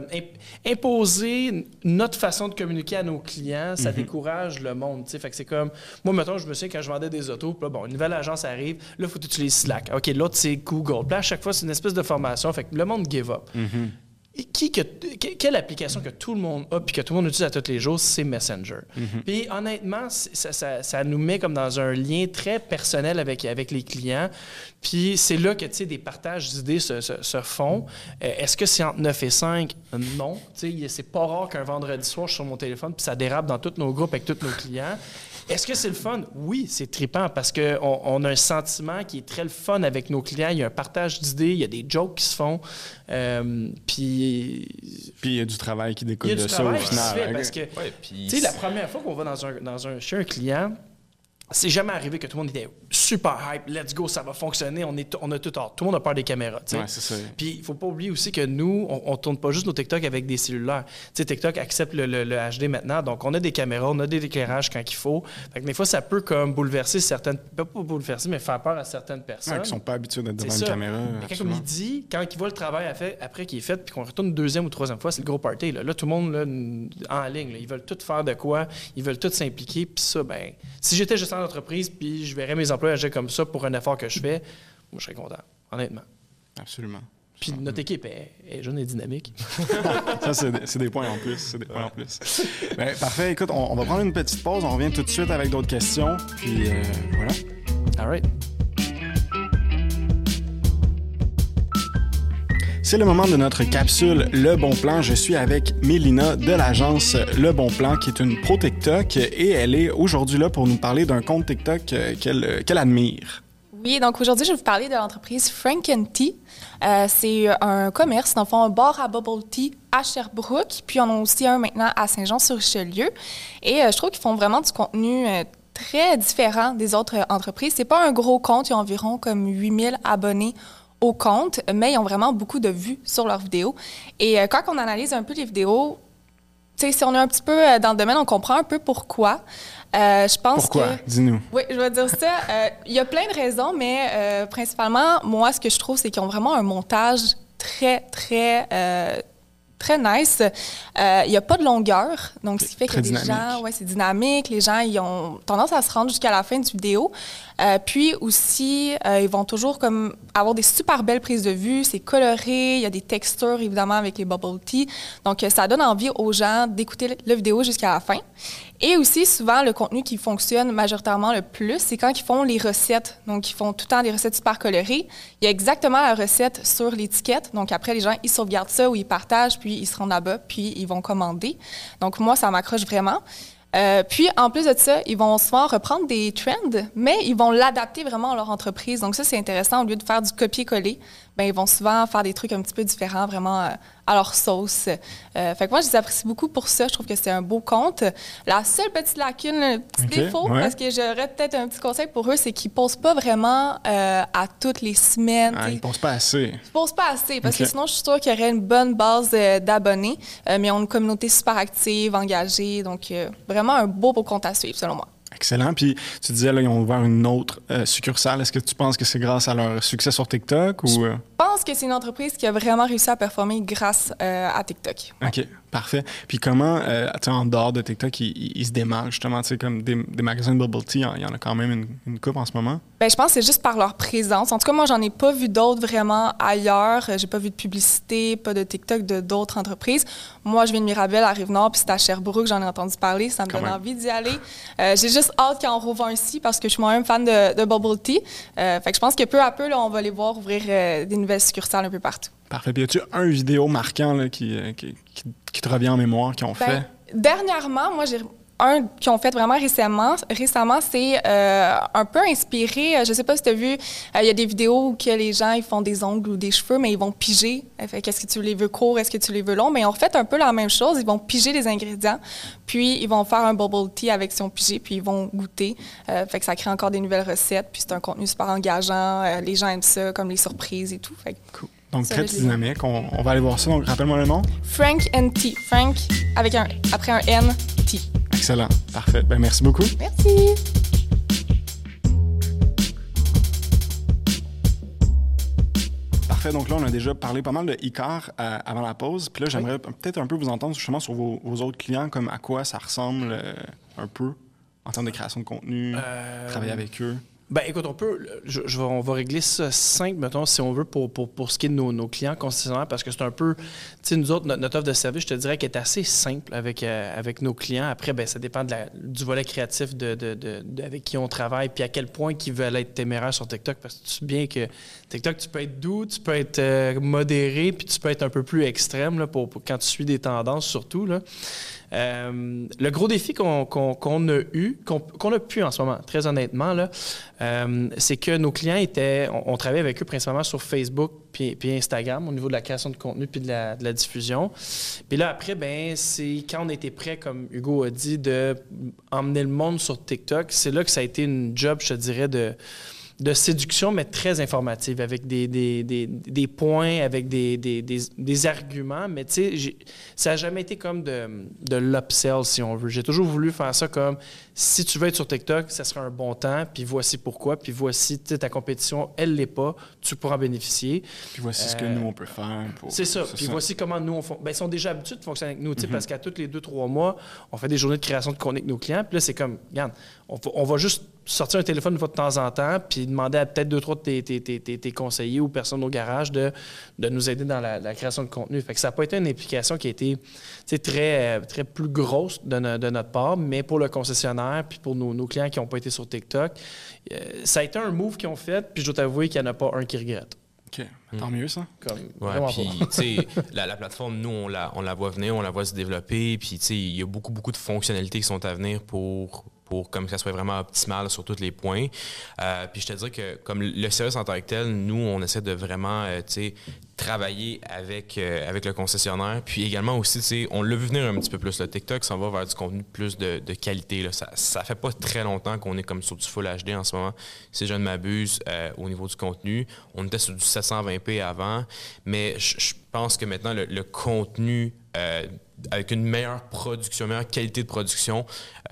imposer notre façon de communiquer à nos clients, ça mhm. décourage le monde, tu sais. Fait que c'est comme. Moi, mettons, je me souviens quand je vendais des autos, là, bon, une nouvelle agence arrive, là, il faut utiliser Slack. OK, l'autre, c'est Google. Puis là, à chaque fois, c'est une espèce de formation. Fait que le monde give up. Mhm qui que, quelle application que tout le monde a puis que tout le monde utilise à tous les jours, c'est Messenger. Mhm. Puis honnêtement, ça, ça, ça, nous met comme dans un lien très personnel avec, avec les clients. Puis c'est là que des partages d'idées se, se, se, font. Euh, Est-ce que c'est entre 9 et 5? Non. C'est pas rare qu'un vendredi soir, je suis sur mon téléphone puis ça dérape dans tous nos groupes avec tous nos clients. Est-ce que c'est le fun? Oui, c'est trippant parce qu'on on a un sentiment qui est très le fun avec nos clients. Il y a un partage d'idées, il y a des jokes qui se font. Euh, puis. Puis il y a du travail qui découle de ça au final. Fait, parce que, ouais, tu sais, la première fois qu'on va dans un, dans un, chez un client, c'est jamais arrivé que tout le monde était super hype, let's go, ça va fonctionner, on, est, on a tout hâte. Tout le monde a peur des caméras. Ouais, ça. Puis il faut pas oublier aussi que nous, on, on tourne pas juste nos TikTok avec des cellulaires. sais, TikTok accepte le, le, le, HD maintenant, donc on a des caméras, on a des éclairages quand il faut. Fait que des fois, ça peut comme bouleverser certaines, pas bouleverser, mais faire peur à certaines personnes. Ouais, qui sont pas habitués d'être devant une caméra. Mais comme il dit, quand il voit le travail fait, après qu'il est fait, puis qu'on retourne une deuxième ou troisième fois, c'est le gros party. Là, là tout le monde là, en ligne, là, ils veulent tout faire de quoi, ils veulent tout s'impliquer. Puis ça, ben, si j'étais d'entreprise, puis je verrais mes employés agir comme ça pour un effort que je fais, moi, je serais content, honnêtement. Absolument. Puis notre équipe est, est, jeune et dynamique. ça, c'est des points en plus. C'est des points en plus. Ben, parfait. Écoute, on, on, va prendre une petite pause. On revient tout de suite avec d'autres questions. Puis euh, voilà. All right. C'est le moment de notre capsule Le Bon Plan. Je suis avec Mélina de l'agence Le Bon Plan, qui est une pro TikTok et elle est aujourd'hui là pour nous parler d'un compte TikTok qu'elle qu admire. Oui, donc aujourd'hui, je vais vous parler de l'entreprise Frank Tea. Euh, c'est un commerce, dans le fond, un bar à bubble tea à Sherbrooke, puis on en a aussi un maintenant à Saint-Jean-sur-Richelieu. Et euh, je trouve qu'ils font vraiment du contenu euh, très différent des autres entreprises. C'est pas un gros compte, il y a environ comme 8000 abonnés au compte, mais ils ont vraiment beaucoup de vues sur leurs vidéos. Et euh, quand on analyse un peu les vidéos, si on est un petit peu euh, dans le domaine, on comprend un peu pourquoi. Euh, je pense pourquoi? que. Dis-nous. Oui, je vais dire ça. Euh, il y a plein de raisons, mais euh, principalement, moi, ce que je trouve, c'est qu'ils ont vraiment un montage très, très très nice. Il n'y a pas de longueur, donc ce qui fait que les gens, ouais, c'est dynamique. Les gens, ils ont tendance à se rendre jusqu'à la fin du vidéo. Euh, puis aussi, euh, ils vont toujours comme avoir des super belles prises de vue. C'est coloré, il y a des textures évidemment avec les bubble tea. Donc, ça donne envie aux gens d'écouter la vidéo jusqu'à la fin. Et aussi, souvent, le contenu qui fonctionne majoritairement le plus, c'est quand ils font les recettes. Donc, ils font tout le temps des recettes super colorées. Il y a exactement la recette sur l'étiquette. Donc, après, les gens, ils sauvegardent ça ou ils partagent, puis ils se rendent là-bas, puis ils vont commander. Donc, moi, ça m'accroche vraiment. Euh, puis, en plus de ça, ils vont souvent reprendre des trends, mais ils vont l'adapter vraiment à leur entreprise. Donc, ça, c'est intéressant. Au lieu de faire du copier-coller, ben, ils vont souvent faire des trucs un petit peu différents, vraiment euh, à leur sauce. Euh, fait que moi, je les apprécie beaucoup pour ça. Je trouve que c'est un beau compte. La seule petite lacune, le petit okay, défaut, ouais. parce que j'aurais peut-être un petit conseil pour eux, c'est qu'ils ne posent pas vraiment euh, à toutes les semaines. Ah, ils ne posent pas assez. Ils ne posent pas assez, parce okay. que sinon, je suis sûre qu'il y aurait une bonne base d'abonnés. mais ils ont une communauté super active, engagée. Donc, vraiment un beau, beau compte à suivre, selon moi. Excellent. Puis tu disais, là, ils ont ouvert une autre euh, succursale. Est-ce que tu penses que c'est grâce à leur succès sur TikTok ou... Je pense que c'est une entreprise qui a vraiment réussi à performer grâce euh, à TikTok. Ouais. OK, parfait. Puis comment, euh, en dehors de TikTok, ils, se démarquent justement, tu sais, comme des, des, magasins de bubble tea, il y en a quand même une, une coupe en ce moment? Bien, je pense que c'est juste par leur présence. En tout cas, moi, j'en ai pas vu d'autres vraiment ailleurs. J'ai pas vu de publicité, pas de TikTok de d'autres entreprises. Moi, je viens de Mirabel, à Rive-Nord, puis c'est à Sherbrooke, j'en ai entendu parler. Ça me quand donne même. envie d'y aller. Euh, J'ai juste hâte qu'ils en rouvrent un ici parce que je suis moi-même fan de, de bubble tea. Euh, fait que je pense que peu à peu, là, on va les voir ouvrir euh, des nouvelles succursales un peu partout. Parfait. Puis, y a-tu un vidéo marquant là, qui, qui, qui, qui, te revient en mémoire, qu'ils ont ben, fait? Dernièrement, moi, j'ai un qu'ils ont fait vraiment récemment, récemment c'est euh, un peu inspiré. Je sais pas si tu as vu, il euh, y a des vidéos où que les gens ils font des ongles ou des cheveux, mais ils vont piger. Est-ce que tu les veux courts, est-ce que tu les veux longs? Mais ils ont fait un peu la même chose. Ils vont piger les ingrédients, puis ils vont faire un bubble tea avec son pigé, puis ils vont goûter. Euh, fait que ça crée encore des nouvelles recettes, puis c'est un contenu super engageant. Euh, les gens aiment ça, comme les surprises et tout. Fait cool. Donc, très dynamique. On, on, va aller voir ça. Donc, rappelle-moi le nom. Frank and T. Frank, avec un, après un N, T. Excellent. Parfait. Ben, merci beaucoup. Merci. Parfait. Donc là, on a déjà parlé pas mal de Icar euh, avant la pause. Puis là, j'aimerais oui. peut-être un peu vous entendre justement sur vos, vos, autres clients, comme à quoi ça ressemble euh, un peu en termes de création de contenu, euh... travailler avec eux. Ben écoute, on peut, je, je on va régler ça simple, mettons, si on veut, pour, pour, pour ce qui est de nos, nos clients concessionnaires, parce que c'est un peu, tu sais, nous autres, notre, notre offre de service, je te dirais qu'elle est assez simple avec, euh, avec nos clients. Après, ben ça dépend de la- du volet créatif de, de- de- de- avec qui on travaille, puis à quel point ils veulent être téméraires sur TikTok, parce que tu sais bien que TikTok, tu peux être doux, tu peux être euh, modéré, puis tu peux être un peu plus extrême, là, pour, pour quand tu suis des tendances, surtout, là. Euh, le gros défi qu'on a eu, qu'on a pu en ce moment, très honnêtement, euh, c'est que nos clients étaient, on, travaillait avec eux principalement sur Facebook puis, Instagram au niveau de la création de contenu puis de la, de la diffusion. Puis là, après, ben, c'est quand on était prêt, comme Hugo a dit, de emmener le monde sur TikTok, c'est là que ça a été une job, je te dirais, de de séduction, mais très informative, avec des, des, des, des points, avec des, des, arguments. Mais tu sais, ça n'a jamais été comme de, de l'upsell, si on veut. J'ai toujours voulu faire ça comme si tu veux être sur TikTok, ça sera un bon temps, puis voici pourquoi, puis voici ta compétition, elle l'est pas, tu pourras en bénéficier. Puis voici ce que Euh, nous, on peut faire. pour- C'est ça. Puis voici comment nous, on fon- ben, ils sont déjà habitués de fonctionner avec nous, tu sais, parce qu'à tous les deux, trois mois, on fait des journées de création de contenu avec nos clients. Puis là, c'est comme, regarde, on va, on va juste sortir un téléphone une fois de temps en temps, puis demander à peut-être deux, trois de tes, tes- tes- tes- conseillers ou personnes au garage de, de nous aider dans la, la création de contenu. Fait que ça n'a pas été une implication qui a été très, très plus grosse de, no- de notre part, mais pour le concessionnaire, puis pour nos, nos clients qui n'ont pas été sur TikTok, euh, ça a été un move qu'ils ont fait, puis je dois t'avouer qu'il n'y en a pas un qui regrette. OK. Tant mieux, ça. Comme, Ouais, puis, la, la plateforme, nous, on la, on la voit venir, on la voit se développer, puis, tu sais, il y a beaucoup, beaucoup de fonctionnalités qui sont à venir pour, pour comme que ça soit vraiment optimal sur tous les points. Euh, puis, je te dirais que, comme le service en tant que tel, nous, on essaie de vraiment, euh, travailler avec, euh, avec le concessionnaire. Puis également aussi, on l'a vu venir un petit peu plus. Le TikTok s'en va vers du contenu plus de, de qualité. Ça, ça fait pas très longtemps qu'on est comme sur du Full HD en ce moment. Si je ne m'abuse, euh, au niveau du contenu, on était sur du 720p avant, mais je pense que maintenant, le, le contenu avec une meilleure production, meilleure qualité de production,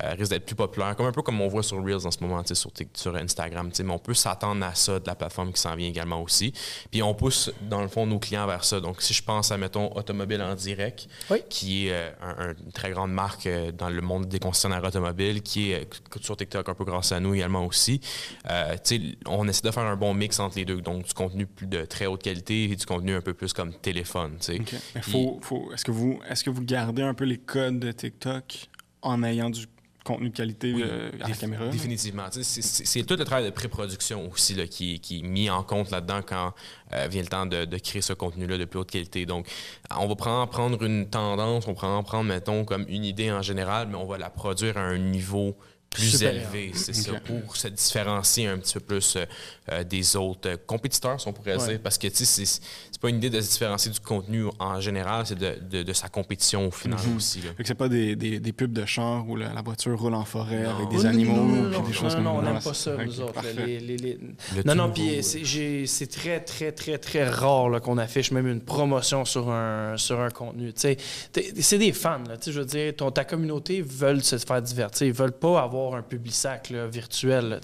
euh, risque d'être plus populaire. Comme un peu comme on voit sur Reels en ce moment, tu sais, sur, Instagram. tu sais, Mais on peut s'attendre à ça de la plateforme qui s'en vient également aussi. Puis on pousse, dans le fond, nos clients vers ça. Donc, si je pense à, mettons, Automobile en direct, Oui. qui est euh, un- un- une très grande marque euh, dans le monde des concessionnaires automobiles, qui est euh, sur TikTok un peu grâce à nous également aussi. Euh, tu sais, on essaie de faire un bon mix entre les deux. Donc, du contenu plus de très haute qualité et du contenu un peu plus comme téléphone. tu sais. OK. Mais Puis- faut, faut, est-ce que vous, est-ce que vous gardez un peu les codes de TikTok en ayant du contenu de qualité Oui, euh, à la caméra? Définitivement. C'est tout le travail de pré-production aussi là, qui, qui est mis en compte là-dedans quand euh, vient le temps de, de créer ce contenu-là de plus haute qualité. Donc, on va prendre, prendre une tendance, on va prendre, mettons, comme une idée en général, mais on va la produire à un niveau plus élevé, c'est ça, pour se différencier un petit peu plus euh, euh, des autres euh, compétiteurs, si on pourrait Ouais. dire, parce que tu sais, c'est c'est pas une idée de se différencier du contenu en général, c'est de, de- de sa compétition au final Mhm. aussi. là. Fait que c'est pas des, des, des pubs de char où la, la voiture roule en forêt Non. avec des non, animaux non, non, puis non, des choses non, comme non, on ça. n'aime pas ça, Ok, nous autres. les- les- les- Le Non, non, puis c'est- j'ai- c'est très, très, très, très rare là, qu'on affiche même une promotion sur un, sur un contenu. Tu sais, t'es- c'est des fans, là, tu sais, je veux dire, ton, ta communauté veulent se faire divertir. Ils veulent pas avoir un public sac virtuel. là.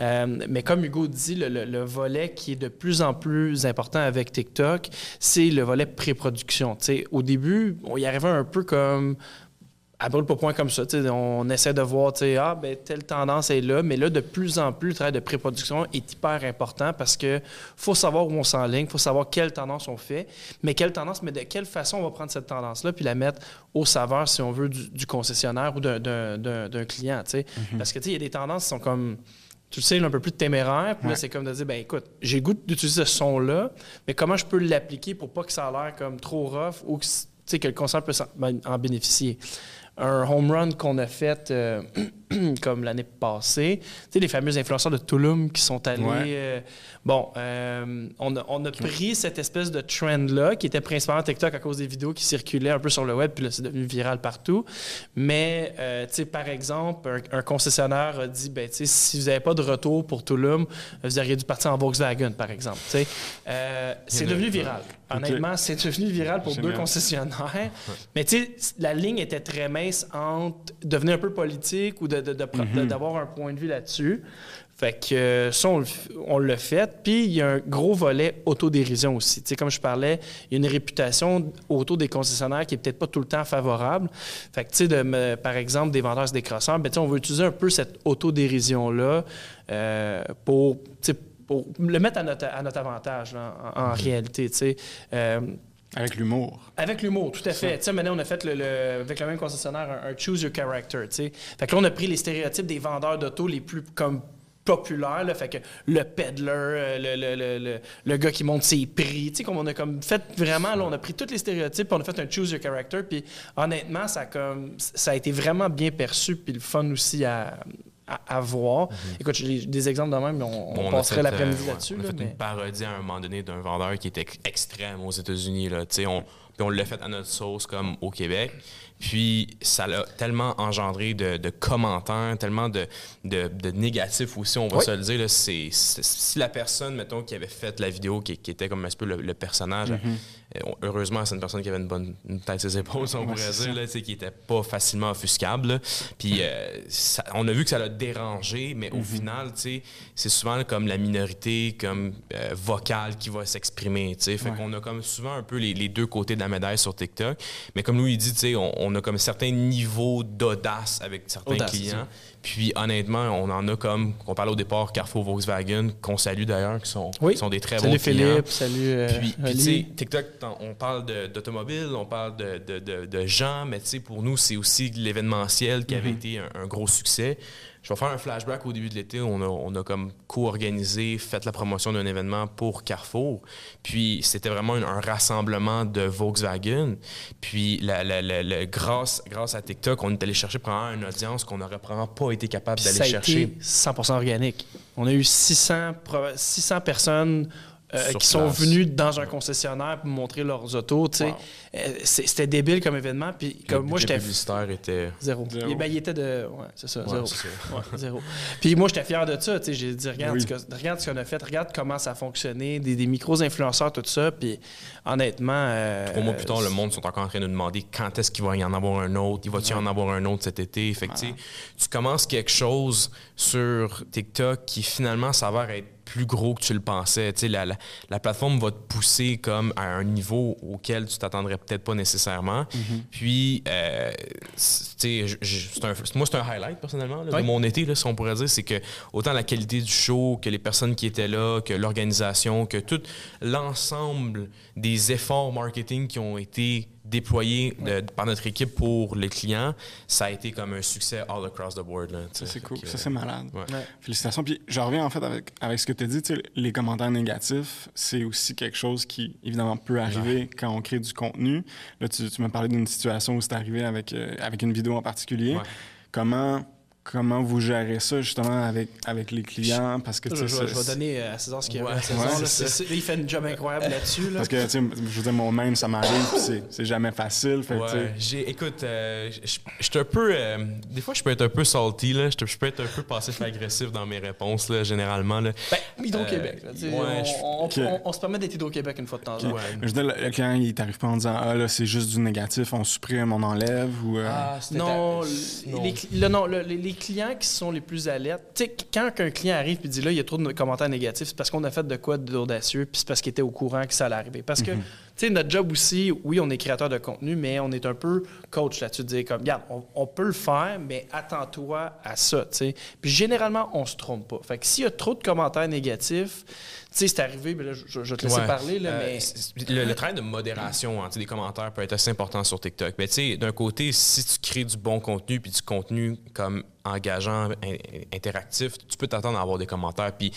Euh, mais comme Hugo dit, le, le- le volet qui est de plus en plus important avec TikTok, c'est le volet pré-production. Au début, on y arrivait un peu comme à brûle pour point comme ça. On essaie de voir, ah, ben, telle tendance est là, mais là, de plus en plus, le travail de pré-production est hyper important parce que faut savoir où on s'enligne, faut savoir quelle tendance on fait, mais quelle tendance, mais de quelle façon on va prendre cette tendance-là puis la mettre au saveur, si on veut, du, du concessionnaire ou d'un- client. sais. Parce que, tu sais, il y a des tendances qui sont comme tu le sais, un peu plus téméraire. Puis là, c'est comme de dire, ben écoute, j'ai goût d'utiliser ce son-là, mais comment je peux l'appliquer pour pas que ça a l'air comme trop rough ou que, le concert peut ben, en bénéficier? Un home run qu'on a fait euh, comme l'année passée, tu sais, les fameux influenceurs de Tulum qui sont allés. Ouais. euh, bon, euh, on a, on a pris cette espèce de trend-là, qui était principalement TikTok à cause des vidéos qui circulaient un peu sur le web, puis là, c'est devenu viral partout. Mais, euh, tu sais, par exemple, un, un concessionnaire a dit, ben, tu sais, si vous n'avez pas de retour pour Tulum, vous auriez dû partir en Volkswagen, par exemple. tu sais. Euh, c'est devenu viral. Honnêtement, c'est devenu viral pour Génial. deux concessionnaires. Mais tu sais, la ligne était très mince entre devenir un peu politique ou de, mhm. d'avoir un point de vue là-dessus. Fait que euh, ça, on, l'a fait. Puis il y a un gros volet autodérision aussi. Tu sais, comme je parlais, il y a une réputation autour des concessionnaires qui est peut-être pas tout le temps favorable. Fait que, tu sais, de, par exemple, des vendeurs et des crosseurs, ben, on veut utiliser un peu cette autodérision-là euh, pour, pour le mettre à notre, à notre avantage, en, mhm. réalité. Tu sais. Euh, avec l'humour. Avec l'humour, tout à fait. Tu sais, maintenant, on a fait le, avec le même concessionnaire un, choose your character. Tu sais. Fait que là, on a pris les stéréotypes des vendeurs d'auto les plus comme populaire. Là, fait que le peddler, euh, le, le, le, le, gars qui monte ses prix, tu sais, comme on a comme fait vraiment, là, on a pris tous les stéréotypes, puis on a fait un choose your character, puis honnêtement, ça a, comme, ça a été vraiment bien perçu, puis le fun aussi à, à, voir. Mhm. Écoute, j'ai des exemples de même, mais on, passerait l'après-midi euh, là-dessus. On a fait une parodie à un moment donné d'un vendeur qui était extrême aux États-Unis. Là, on, puis on l'a fait à notre sauce comme au Québec. Puis ça a tellement engendré de, commentaires, tellement de, de, négatifs aussi, on va se le dire. c'est, si la personne, mettons, qui avait fait la vidéo, qui, était comme un peu le, personnage, mm-hmm. Heureusement, c'est une personne qui avait une bonne tête ses épaules, on pourrait dire, là, qui n'était pas facilement offuscable. Puis euh, on a vu que ça l'a dérangé, mais au mm-hmm. final, c'est souvent comme la minorité comme euh, vocale qui va s'exprimer. Fait qu'on a comme souvent un peu les, deux côtés de la médaille sur TikTok. Mais comme il dit, on, on on a comme certains niveaux d'audace avec certains clients. Puis honnêtement, on en a comme, on parlait au départ, Carrefour, Volkswagen, qu'on salue d'ailleurs, qui sont, sont des très bons clients. Philippe, salut euh, Puis, tu sais, TikTok, on parle d'automobile, on parle de, de, de, gens, mais tu sais, pour nous, c'est aussi l'événementiel qui avait mm-hmm. été un, gros succès. Je vais faire un flashback au début de l'été. On a, on a comme co-organisé, fait la promotion d'un événement pour Carrefour. Puis c'était vraiment un, rassemblement de Volkswagen. Puis la, grâce, grâce à TikTok, on est allé chercher probablement une audience qu'on n'aurait probablement pas été capable d'aller chercher. 100% organique. On a eu 600, 600 personnes euh, qui sont venus dans un concessionnaire pour montrer leurs autos. Euh, c'était débile comme événement. Puis comme moi, j'étais. publicitaire était. Zéro. Il, ben, il, était de. Ouais, c'est ça, zéro. zéro. Puis moi, j'étais fier de ça. J'ai dit, regarde, ce regarde ce qu'on a fait, regarde comment ça a fonctionné, des, des micros-influenceurs, tout ça. Puis honnêtement. Euh, Trois mois plus tard, le monde sont encore en train de nous demander quand est-ce qu'il va y en avoir un autre. Il va-tu y en avoir un autre cet été? Fait que, tu commences quelque chose sur TikTok qui finalement s'avère être plus gros que tu le pensais. La, la, la, plateforme va te pousser comme à un niveau auquel tu t'attendrais peut-être pas nécessairement. Mm-hmm. Puis, euh, un, moi, c'est un highlight personnellement de mon été, là, si on pourrait dire. C'est que autant la qualité du show, que les personnes qui étaient là, que l'organisation, que tout l'ensemble des efforts marketing qui ont été déployés par notre équipe pour les clients, ça a été comme un succès all across the board. Ça, c'est cool. ça, c'est malade. Félicitations. Puis, je reviens en fait avec, avec ce que tu as dit. Les commentaires négatifs, c'est aussi quelque chose qui, évidemment, peut arriver quand on crée du contenu. Là, tu, tu m'as parlé d'une situation où c'est arrivé avec, euh, avec une vidéo en particulier. Comment comment vous gérez ça justement avec, avec les clients? Parce que je, je, vais donner à César ce qu'il y a à César, il fait une job incroyable là-dessus parce que tu sais je veux dire moi-même ça m'arrive c'est jamais facile fait, ouais. j'ai écoute euh, je suis un peu euh, des fois je peux être un peu salty là. Je peux être un peu passif agressif dans mes réponses là généralement là. Ben, Hydro-Québec euh, on, on, se permet d'être Hydro-Québec une fois de temps en temps. Je veux dire le, client il t'arrive pas en disant ah là c'est juste du négatif on supprime on enlève ou ah, non, les, non. les les clients qui sont les plus alertes, tu sais, quand un client arrive et dit là, il y a trop de commentaires négatifs, c'est parce qu'on a fait de quoi d'audacieux, puis c'est parce qu'il était au courant que ça allait arriver. Parce que, mhm. tu sais, notre job aussi, oui, on est créateur de contenu, mais on est un peu coach là-dessus, de dire comme, regarde, on, peut le faire, mais attends-toi à ça, tu sais. Puis généralement, on se trompe pas. Fait que s'il y a trop de commentaires négatifs, sais, c'est arrivé, mais là, je, vais te laisser parler, là, euh, mais... Le, travail de modération hein, des commentaires peut être assez important sur TikTok. Mais tu sais, d'un côté, si tu crées du bon contenu, puis du contenu comme engageant, interactif, tu peux t'attendre à avoir des commentaires. Puis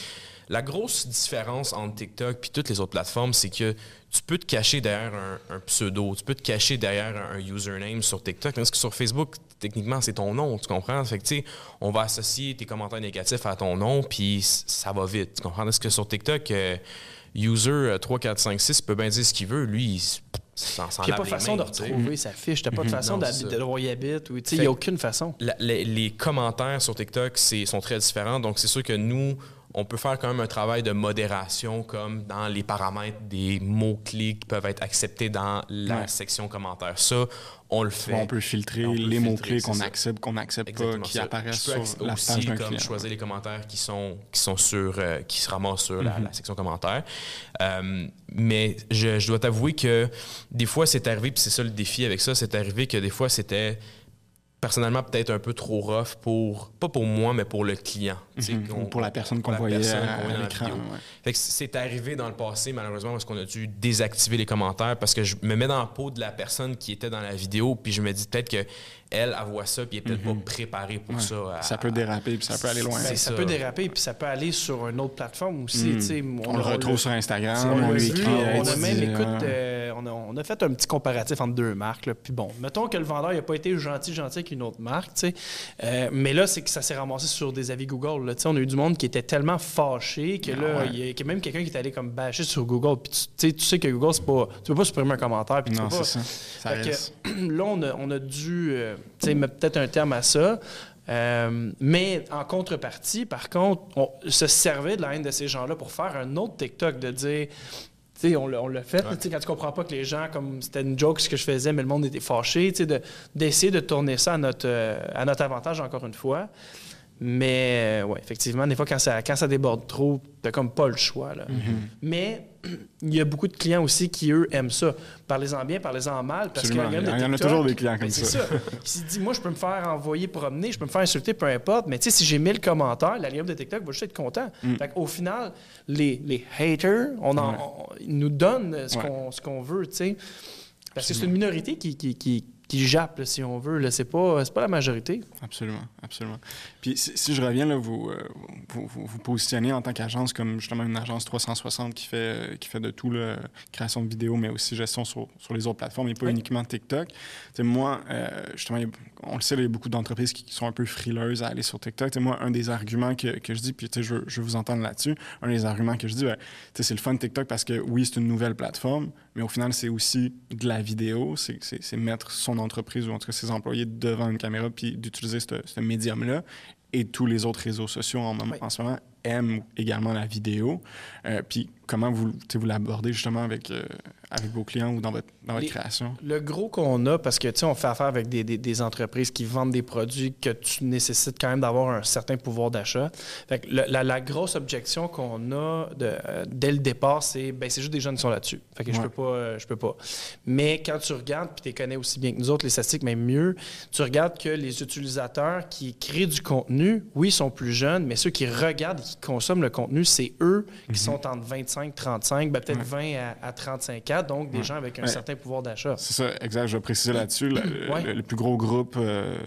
la grosse différence entre TikTok et toutes les autres plateformes, c'est que tu peux te cacher derrière un, pseudo, tu peux te cacher derrière un, username sur TikTok, parce que sur Facebook, techniquement, c'est ton nom, tu comprends? Fait que, tu sais, on va associer tes commentaires négatifs à ton nom, puis ça va vite, tu comprends? Parce que sur TikTok, euh, user 3, 4, 5, 6 peut bien dire ce qu'il veut, lui, il il n'y a pas de façon de retrouver sa fiche. Tu n'as pas de façon de où il habite. Il n'y a aucune façon. les, commentaires sur TikTok sont très différents. Donc, c'est sûr que nous, on peut faire quand même un travail de modération, comme dans les paramètres des mots-clés qui peuvent être acceptés dans la section commentaires. Ça, on le fait. On peut filtrer On peut les mots-clés qu'on accepte, qu'on n'accepte pas, qui ça. apparaissent sur la aussi page d'un comme client. choisir les commentaires qui sont qui sont sur euh, qui se ramassent sur la, Mhm. la section commentaires. Euh, mais je, je dois t'avouer que des fois c'est arrivé puis c'est ça le défi avec ça, c'est arrivé que des fois c'était personnellement peut-être un peu trop rough pour pas pour moi mais pour le client. Mhm. pour la personne qu'on voyait personne à, à l'écran. ouais. C'est arrivé dans le passé, malheureusement, parce qu'on a dû désactiver les commentaires parce que je me mets dans la peau de la personne qui était dans la vidéo, puis je me dis peut-être que elle, elle voit ça, puis elle est peut-être pas préparée pour Mhm. Ouais. ça. à- Ça peut déraper, puis ça peut aller loin. Ben, ça, ça. peut déraper, puis ça peut aller sur une autre plateforme aussi. Mm. sais. On, le retrouve sur Instagram, on, on lui écrit. on a même, euh, écoute, euh, on, a, on a fait un petit comparatif entre deux marques. Puis bon, mettons que le vendeur n'a pas été gentil, gentil avec une autre marque. Euh, mais là, c'est que ça s'est ramassé sur des avis Google. Là, on a eu du monde qui était tellement fâché que Ah là, ouais. il y a qu'il y a même quelqu'un qui est allé comme bâcher sur Google. Puis tu, tu sais, que Google, c'est pas, tu peux pas supprimer un commentaire. Puis tu Non, peux pas, c'est ça. Que, là, on a, on a dû euh, tu sais, mettre peut-être un terme à ça. Euh, mais en contrepartie, par contre, on se servait de la haine de ces gens-là pour faire un autre TikTok de dire. Tu sais, on l'a on l'a fait, tu sais, quand tu comprends pas que les gens, comme c'était une joke ce que je faisais, mais le monde était fâché, tu sais, de- d'essayer de, tourner ça à notre, euh, à notre avantage encore une fois. Mais, euh, ouais, effectivement, des fois, quand ça, quand ça déborde trop, t'as comme pas le choix. Là. Mais il y a beaucoup de clients aussi qui, eux, aiment ça. Parlez-en bien, parlez-en mal. Parce que Absolument. l'algorithme de Il y en a toujours des clients comme c'est ça. Qui se dit, moi, je peux me faire envoyer promener, je peux me faire insulter, peu importe. Mais tu sais, si j'ai 1000 commentaires, l'algorithme de TikTok va juste être content. Fait Au final, les, les haters, on en, Mm. Ouais. on- ils nous donnent ce Ouais. qu'on veut, tu sais. Parce que c'est une minorité qui, qui, qui, qui jappe, là, si on veut. là. C'est pas, c'est pas la majorité. Absolument, absolument. Puis si, si je reviens, là, vous, euh, vous, vous, vous positionnez en tant qu'agence comme justement une agence 360 qui fait, euh, qui fait de tout, là, création de vidéos, mais aussi gestion sur, sur les autres plateformes et pas Oui. uniquement TikTok. Tu sais, moi, euh, justement, on le sait, il y a beaucoup d'entreprises qui, qui sont un peu frileuses à aller sur TikTok. Sais, moi, un des arguments que, que je dis, puis je, veux- je vous entendre là-dessus, un des arguments que je dis, ben, c'est le fun de TikTok parce que oui, c'est une nouvelle plateforme, mais au final, c'est aussi de la vidéo, c'est- mettre son entreprise ou en tout cas ses employés devant une caméra puis d'utiliser ce, médium-là. Et tous les autres réseaux sociaux en, mom- Oui. en ce moment aiment également la vidéo. Euh, puis comment vous, vous l'abordez justement avec, euh, avec vos clients ou dans votre, dans votre Les- création? Le gros qu'on a, parce que tu sais, on fait affaire avec des, des- des entreprises qui vendent des produits que tu nécessites quand même d'avoir un certain pouvoir d'achat. La, la grosse objection qu'on a de, euh, dès le départ, c'est ben c'est juste des jeunes qui sont là-dessus. Fait que je peux pas, euh, je peux pas. Mais quand tu regardes, puis tu les connais aussi bien que nous autres, les statistiques, même mieux, tu regardes que les utilisateurs qui créent du contenu, oui, sont plus jeunes, mais ceux qui regardent et qui consomment le contenu, c'est eux qui sont entre 25 35, ben peut-être 20 à, à 35 ans, donc des Ouais. gens avec un Ouais. certain pouvoir d'achat. C'est ça, exact. Je vais préciser là-dessus. Le, plus gros groupe euh,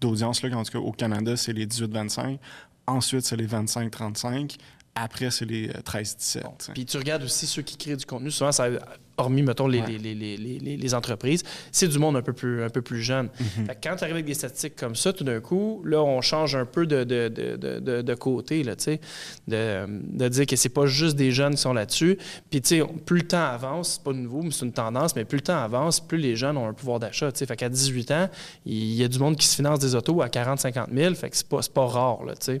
d'audience, en tout cas au Canada, c'est les 18-25. Ensuite, c'est les 25-35. Après, c'est les euh, 13-17. Bon. Puis tu regardes aussi ceux qui créent du contenu, souvent, ça, hormis, mettons, les, Ouais. les, les, les, entreprises, c'est du monde un peu plus, un peu plus jeune. Mhm. Quand tu arrives avec des statistiques comme ça, tout d'un coup, là, on change un peu de, de, de, de, côté, là, de, de dire que c'est pas juste des jeunes qui sont là-dessus. Puis, tu sais, plus le temps avance, c'est pas nouveau, mais c'est une tendance, mais plus le temps avance, plus les jeunes ont un pouvoir d'achat. Fait qu'à 18 ans, il y a du monde qui se finance des autos à 40-50 000, fait que c'est pas, pas rare, là, tu sais.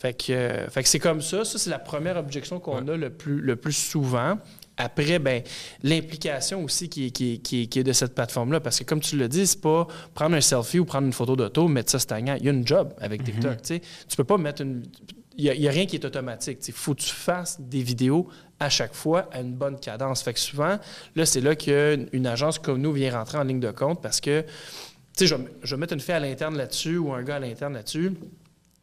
Fait que, euh, fait que c'est comme ça. Ça, c'est la première objection qu'on a le plus, le plus souvent. Après, ben, l'implication aussi qui, est- qui, qui, est- qui est de cette plateforme-là. Parce que, comme tu le dis, c'est pas prendre un selfie ou prendre une photo d'auto, mettre ça stagnant. Il y a une job avec TikTok. tu sais. Tu peux pas mettre une. Il n'y a, rien qui est automatique. Il faut que tu fasses des vidéos à chaque fois à une bonne cadence. Fait que souvent, là, c'est là qu'une une agence comme nous vient rentrer en ligne de compte parce que, tu sais, je, vais- je vais mettre une fille à l'interne là-dessus ou un gars à l'interne là-dessus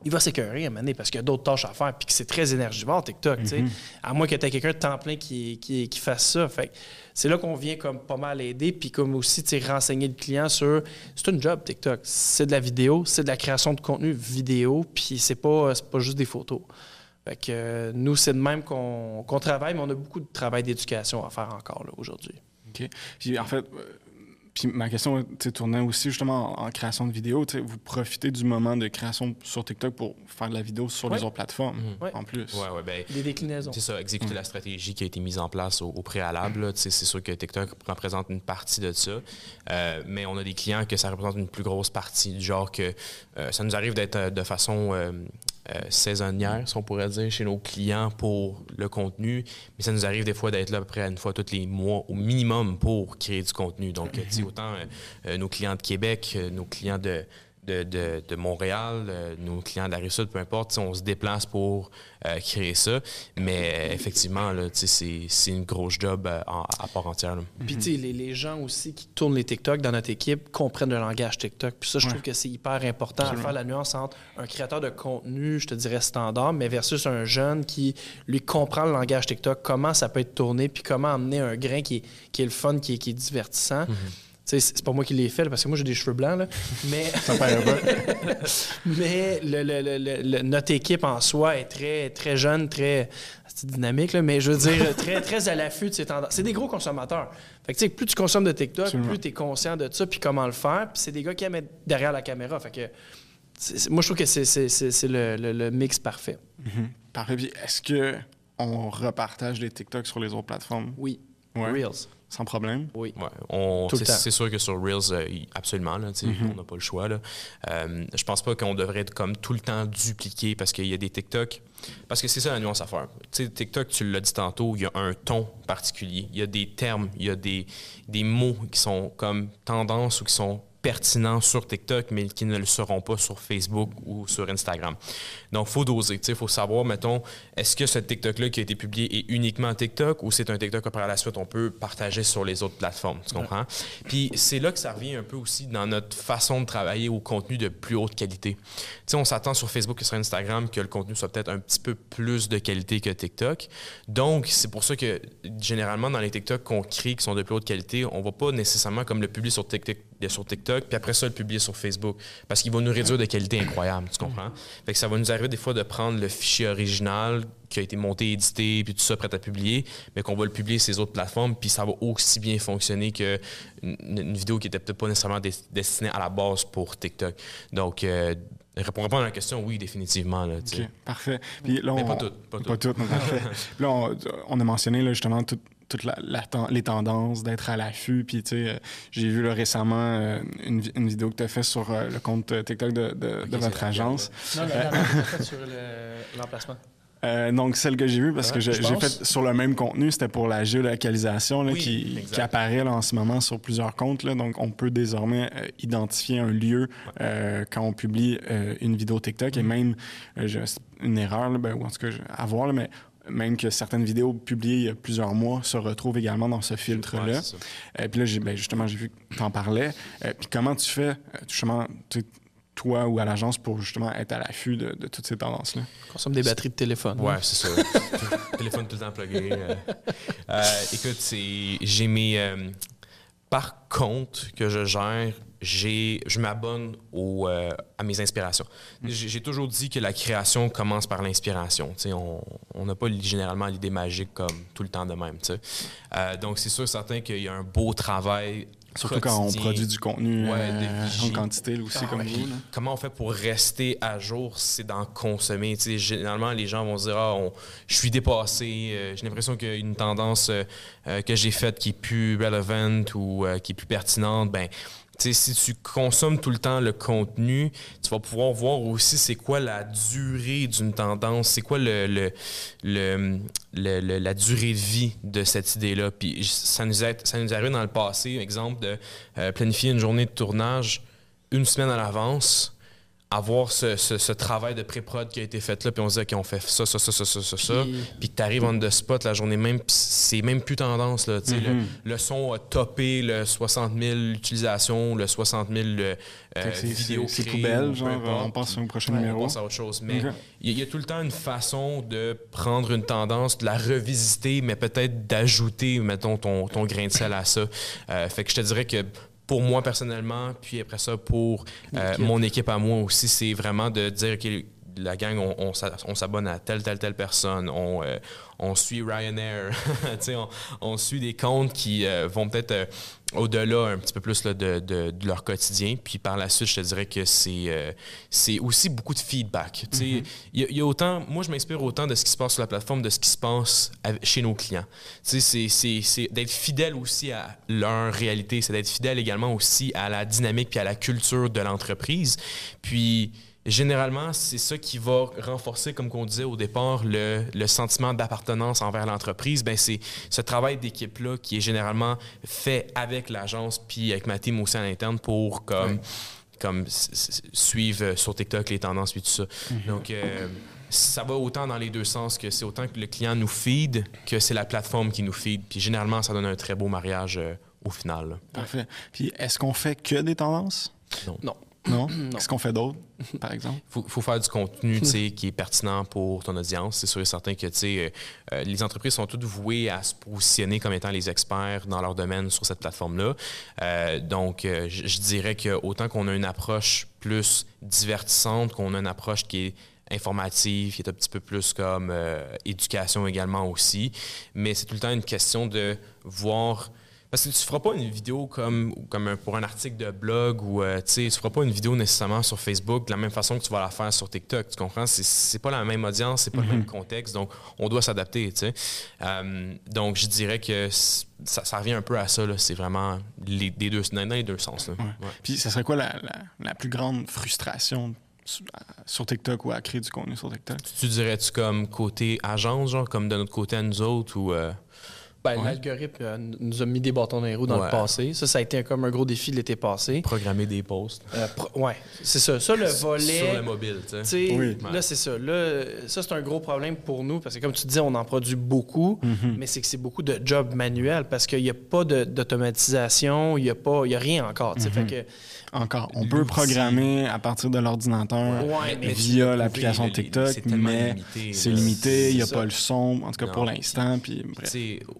il va s'écœurer à un moment donné parce qu'il y a d'autres tâches à faire puis que c'est très énergivore TikTok, tu sais. À moins que tu aies quelqu'un de temps plein qui, qui, qui fasse ça. Fait c'est là qu'on vient comme pas mal aider puis comme aussi, renseigner le client sur c'est un job TikTok, c'est de la vidéo, c'est de la création de contenu vidéo puis c'est pas pas juste des photos. Fait que euh, nous c'est de même qu'on travaille mais on a beaucoup de travail d'éducation à faire encore là aujourd'hui. OK. Puis en fait, euh, puis ma question tournait aussi justement en, en création de vidéo. tu sais, Vous profitez du moment de création sur TikTok pour faire de la vidéo sur les autres plateformes, Ouais. en plus. Ouais, ouais, ben, Des déclinaisons. C'est ça, exécuter la stratégie qui a été mise en place au, au préalable. là. Tu sais, C'est sûr que TikTok représente une partie de ça, Euh, mais on a des clients que ça représente une plus grosse partie, du genre que euh, ça nous arrive d'être euh, de façon euh, saisonnière, si on pourrait dire, chez nos clients pour le contenu. Mais ça nous arrive des fois d'être là à peu près une fois tous les mois au minimum pour créer du contenu. Donc, sais, autant nos clients de Québec, nos clients de, de, de, Montréal, euh, nos clients de la Rive-Sud, peu importe, on se déplace pour euh, créer ça. Mais euh, effectivement, c'est une grosse job à part entière. Puis, tu sais, les, les, gens aussi qui tournent les TikTok dans notre équipe comprennent le langage TikTok. Puis ça, je trouve que c'est hyper important à faire la nuance entre un créateur de contenu, je te dirais standard, mais versus un jeune qui, lui, comprend le langage TikTok, comment ça peut être tourné, puis comment amener un grain qui est, qui est le fun, qui est, qui est divertissant. Mm-hmm c'est pas moi qui l'ai fait parce que moi j'ai des cheveux blancs là. mais mais le, notre équipe en soi est très très jeune très dynamique là, mais je veux dire très très à l'affût de ces tendances. C'est des gros consommateurs. Fait que, plus tu consommes de TikTok plus tu es conscient de ça puis comment le faire puis c'est des gars qui aiment être derrière la caméra. Fait que moi je trouve que c'est le, mix parfait. Mm-hmm. parfait. Est-ce que on repartage les TikTok sur les autres plateformes? Oui. Reels sans problème. Oui. c'est sûr que sur Reels, euh, absolument, là, mm-hmm. on n'a pas le choix. Là. Euh, je pense pas qu'on devrait être comme tout le temps dupliqué parce qu'il y a des TikTok. Parce que c'est ça la nuance à faire. sais, TikTok, tu l'as dit tantôt, il y a un ton particulier. Il y a des termes, il y a des, des mots qui sont comme tendance ou qui sont pertinents sur TikTok, mais qui ne le seront pas sur Facebook ou sur Instagram. Donc, il faut doser. Il faut savoir, mettons, est-ce que ce TikTok-là qui a été publié est uniquement TikTok ou c'est un TikTok que par la suite on peut partager sur les autres plateformes. Tu comprends? Puis c'est là que ça revient un peu aussi dans notre façon de travailler au contenu de plus haute qualité. On s'attend sur Facebook et sur Instagram que le contenu soit peut-être un petit peu plus de qualité que TikTok. Donc, c'est pour ça que généralement, dans les TikTok qu'on crée qui sont de plus haute qualité, on va pas nécessairement comme le publier sur TikTok sur TikTok, puis après ça, le publier sur Facebook. Parce qu'il va nous réduire de qualité incroyable, tu comprends? Fait que ça va nous arriver des fois de prendre le fichier original qui a été monté, édité, puis tout ça prêt à publier, mais qu'on va le publier sur ces autres plateformes, puis ça va aussi bien fonctionner qu'une une vidéo qui était peut-être pas nécessairement destinée à la base pour TikTok. Donc, euh, répondre à la question, oui, définitivement. Là, OK, parfait. Puis là, mais pas tout. Pas, pas tout. là, on, a mentionné là, justement tout toutes les tendances, d'être à l'affût. Puis, tu sais, euh, j'ai vu récemment euh, une, vidéo que tu as faite sur euh, le compte TikTok de, votre agence. Non, la, sur l'emplacement. donc, celle que j'ai vue, parce que j'ai fait sur le même contenu, c'était pour la géolocalisation qui, apparaît en ce moment sur plusieurs comptes. Là, donc, on peut désormais identifier un lieu quand on publie une vidéo TikTok. Et mm. même, une erreur, ben, ou en tout cas, à voir, mais même que certaines vidéos publiées il y a plusieurs mois se retrouvent également dans ce filtre-là. Et euh, puis là, ben, justement, j'ai vu que tu en parlais. Euh, puis comment tu fais, euh, justement, toi ou à l'agence, pour justement être à l'affût de, toutes ces tendances-là? Consomme des batteries de téléphone. Ouais, c'est ça. téléphone tout le temps plugué. écoute, j'ai mes... par contre, que je gère je m'abonne euh, à mes inspirations. Mm. J'ai toujours dit que la création commence par l'inspiration. On n'a pas généralement l'idée magique comme tout le temps de même. Euh, donc, c'est sûr certain qu'il y a un beau travail Surtout quand on produit du contenu euh, en quantité aussi, comme vous. Comment on fait pour rester à jour? C'est d'en consommer. généralement, les gens vont se dire ah, je suis dépassé, j'ai l'impression qu'il y a une tendance que j'ai faite qui est plus relevant ou qui est plus pertinente. Ben, si tu consommes tout le temps le contenu, tu vas pouvoir voir aussi c'est quoi la durée d'une tendance, c'est quoi le, la durée de vie de cette idée-là. Puis ça nous, a, ça nous dans le passé, exemple, de euh, planifier une journée de tournage une semaine à l'avance avoir ce, ce, travail de pré-prod qui a été fait là, puis on se dit, OK, on fait ça, ça, ça, ça, ça, ça, ça. Puis tu arrives en the spot la journée même, c'est même plus tendance. Là, mm-hmm. le, son a topé le 60 000 utilisations, le 60 000 euh, vidéos C'est poubelle, genre, on passe au prochain numéro. On passe à autre chose. Mais il y, a tout le temps une façon de prendre une tendance, de la revisiter, mais peut-être d'ajouter, mettons, ton, ton grain de sel à ça. Euh, fait que je te dirais que pour moi personnellement, puis après ça pour euh, mon équipe à moi aussi, c'est vraiment de dire que la gang, on, on, s'abonne à telle, telle, telle personne. On, euh, on suit Ryanair. on, on, suit des comptes qui euh, vont peut-être au-delà un petit peu plus là, de, de, leur quotidien. Puis par la suite, je te dirais que c'est c'est aussi beaucoup de feedback. Mm-hmm. Il y, a autant, moi, je m'inspire autant de ce qui se passe sur la plateforme, de ce qui se passe chez nos clients. C'est d'être fidèle aussi à leur réalité. C'est d'être fidèle également aussi à la dynamique puis à la culture de l'entreprise. Puis généralement, c'est ça qui va renforcer, comme on disait au départ, le, le sentiment d'appartenance envers l'entreprise. Ben, c'est ce travail d'équipe-là qui est généralement fait avec l'agence puis avec ma team aussi à l'interne pour comme, comme suivre sur TikTok les tendances puis tout ça. Donc, euh, ça va autant dans les deux sens que c'est autant que le client nous feed que c'est la plateforme qui nous feed. Puis généralement, ça donne un très beau mariage euh, au final. Parfait. Puis est-ce qu'on fait que des tendances? Non. Non. Non? Qu'est-ce qu'on fait d'autre, par exemple? Il faut, faire du contenu qui est pertinent pour ton audience. C'est sûr et certain que euh, euh, les entreprises sont toutes vouées à se positionner comme étant les experts dans leur domaine sur cette plateforme-là. Euh, donc, je dirais que autant qu'on a une approche plus divertissante, qu'on a une approche qui est informative, qui est un petit peu plus comme éducation également aussi, mais c'est tout le temps une question de voir parce que tu feras pas une vidéo comme, comme pour un article de blog ou euh, tu feras pas une vidéo nécessairement sur Facebook de la même façon que tu vas la faire sur TikTok. Tu comprends? C'est pas la même audience, c'est pas le même mhm. contexte, donc on doit s'adapter. Euh, donc je dirais que ça, ça, revient un peu à ça. C'est vraiment les, deux, dans les deux sens. Puis ça serait quoi la, la, plus grande frustration sur TikTok ou à créer du contenu sur TikTok? Tu, dirais-tu comme côté agence, genre comme de notre côté à nous autres ou. Euh, ben, L'algorithme euh, nous a mis des bâtons dans les roues dans le passé. Ça, ça a été comme un gros défi l'été passé. Programmer des posts. Euh, ouais, c'est ça. Ça, le volet. Sur le mobile, tu sais. Oui. Là, c'est ça. Là, ça, c'est un gros problème pour nous parce que, comme tu disais, on en produit beaucoup, mhm. mais c'est que c'est beaucoup de jobs manuels parce qu'il n'y a pas d'automatisation, il n'y a, pas, il y a rien encore. tu sais. Fait mhm. que encore. On peut programmer à partir de l'ordinateur via l'application TikTok, mais c'est limité, il n'y a pas le son, en tout cas pour l'instant. Puis,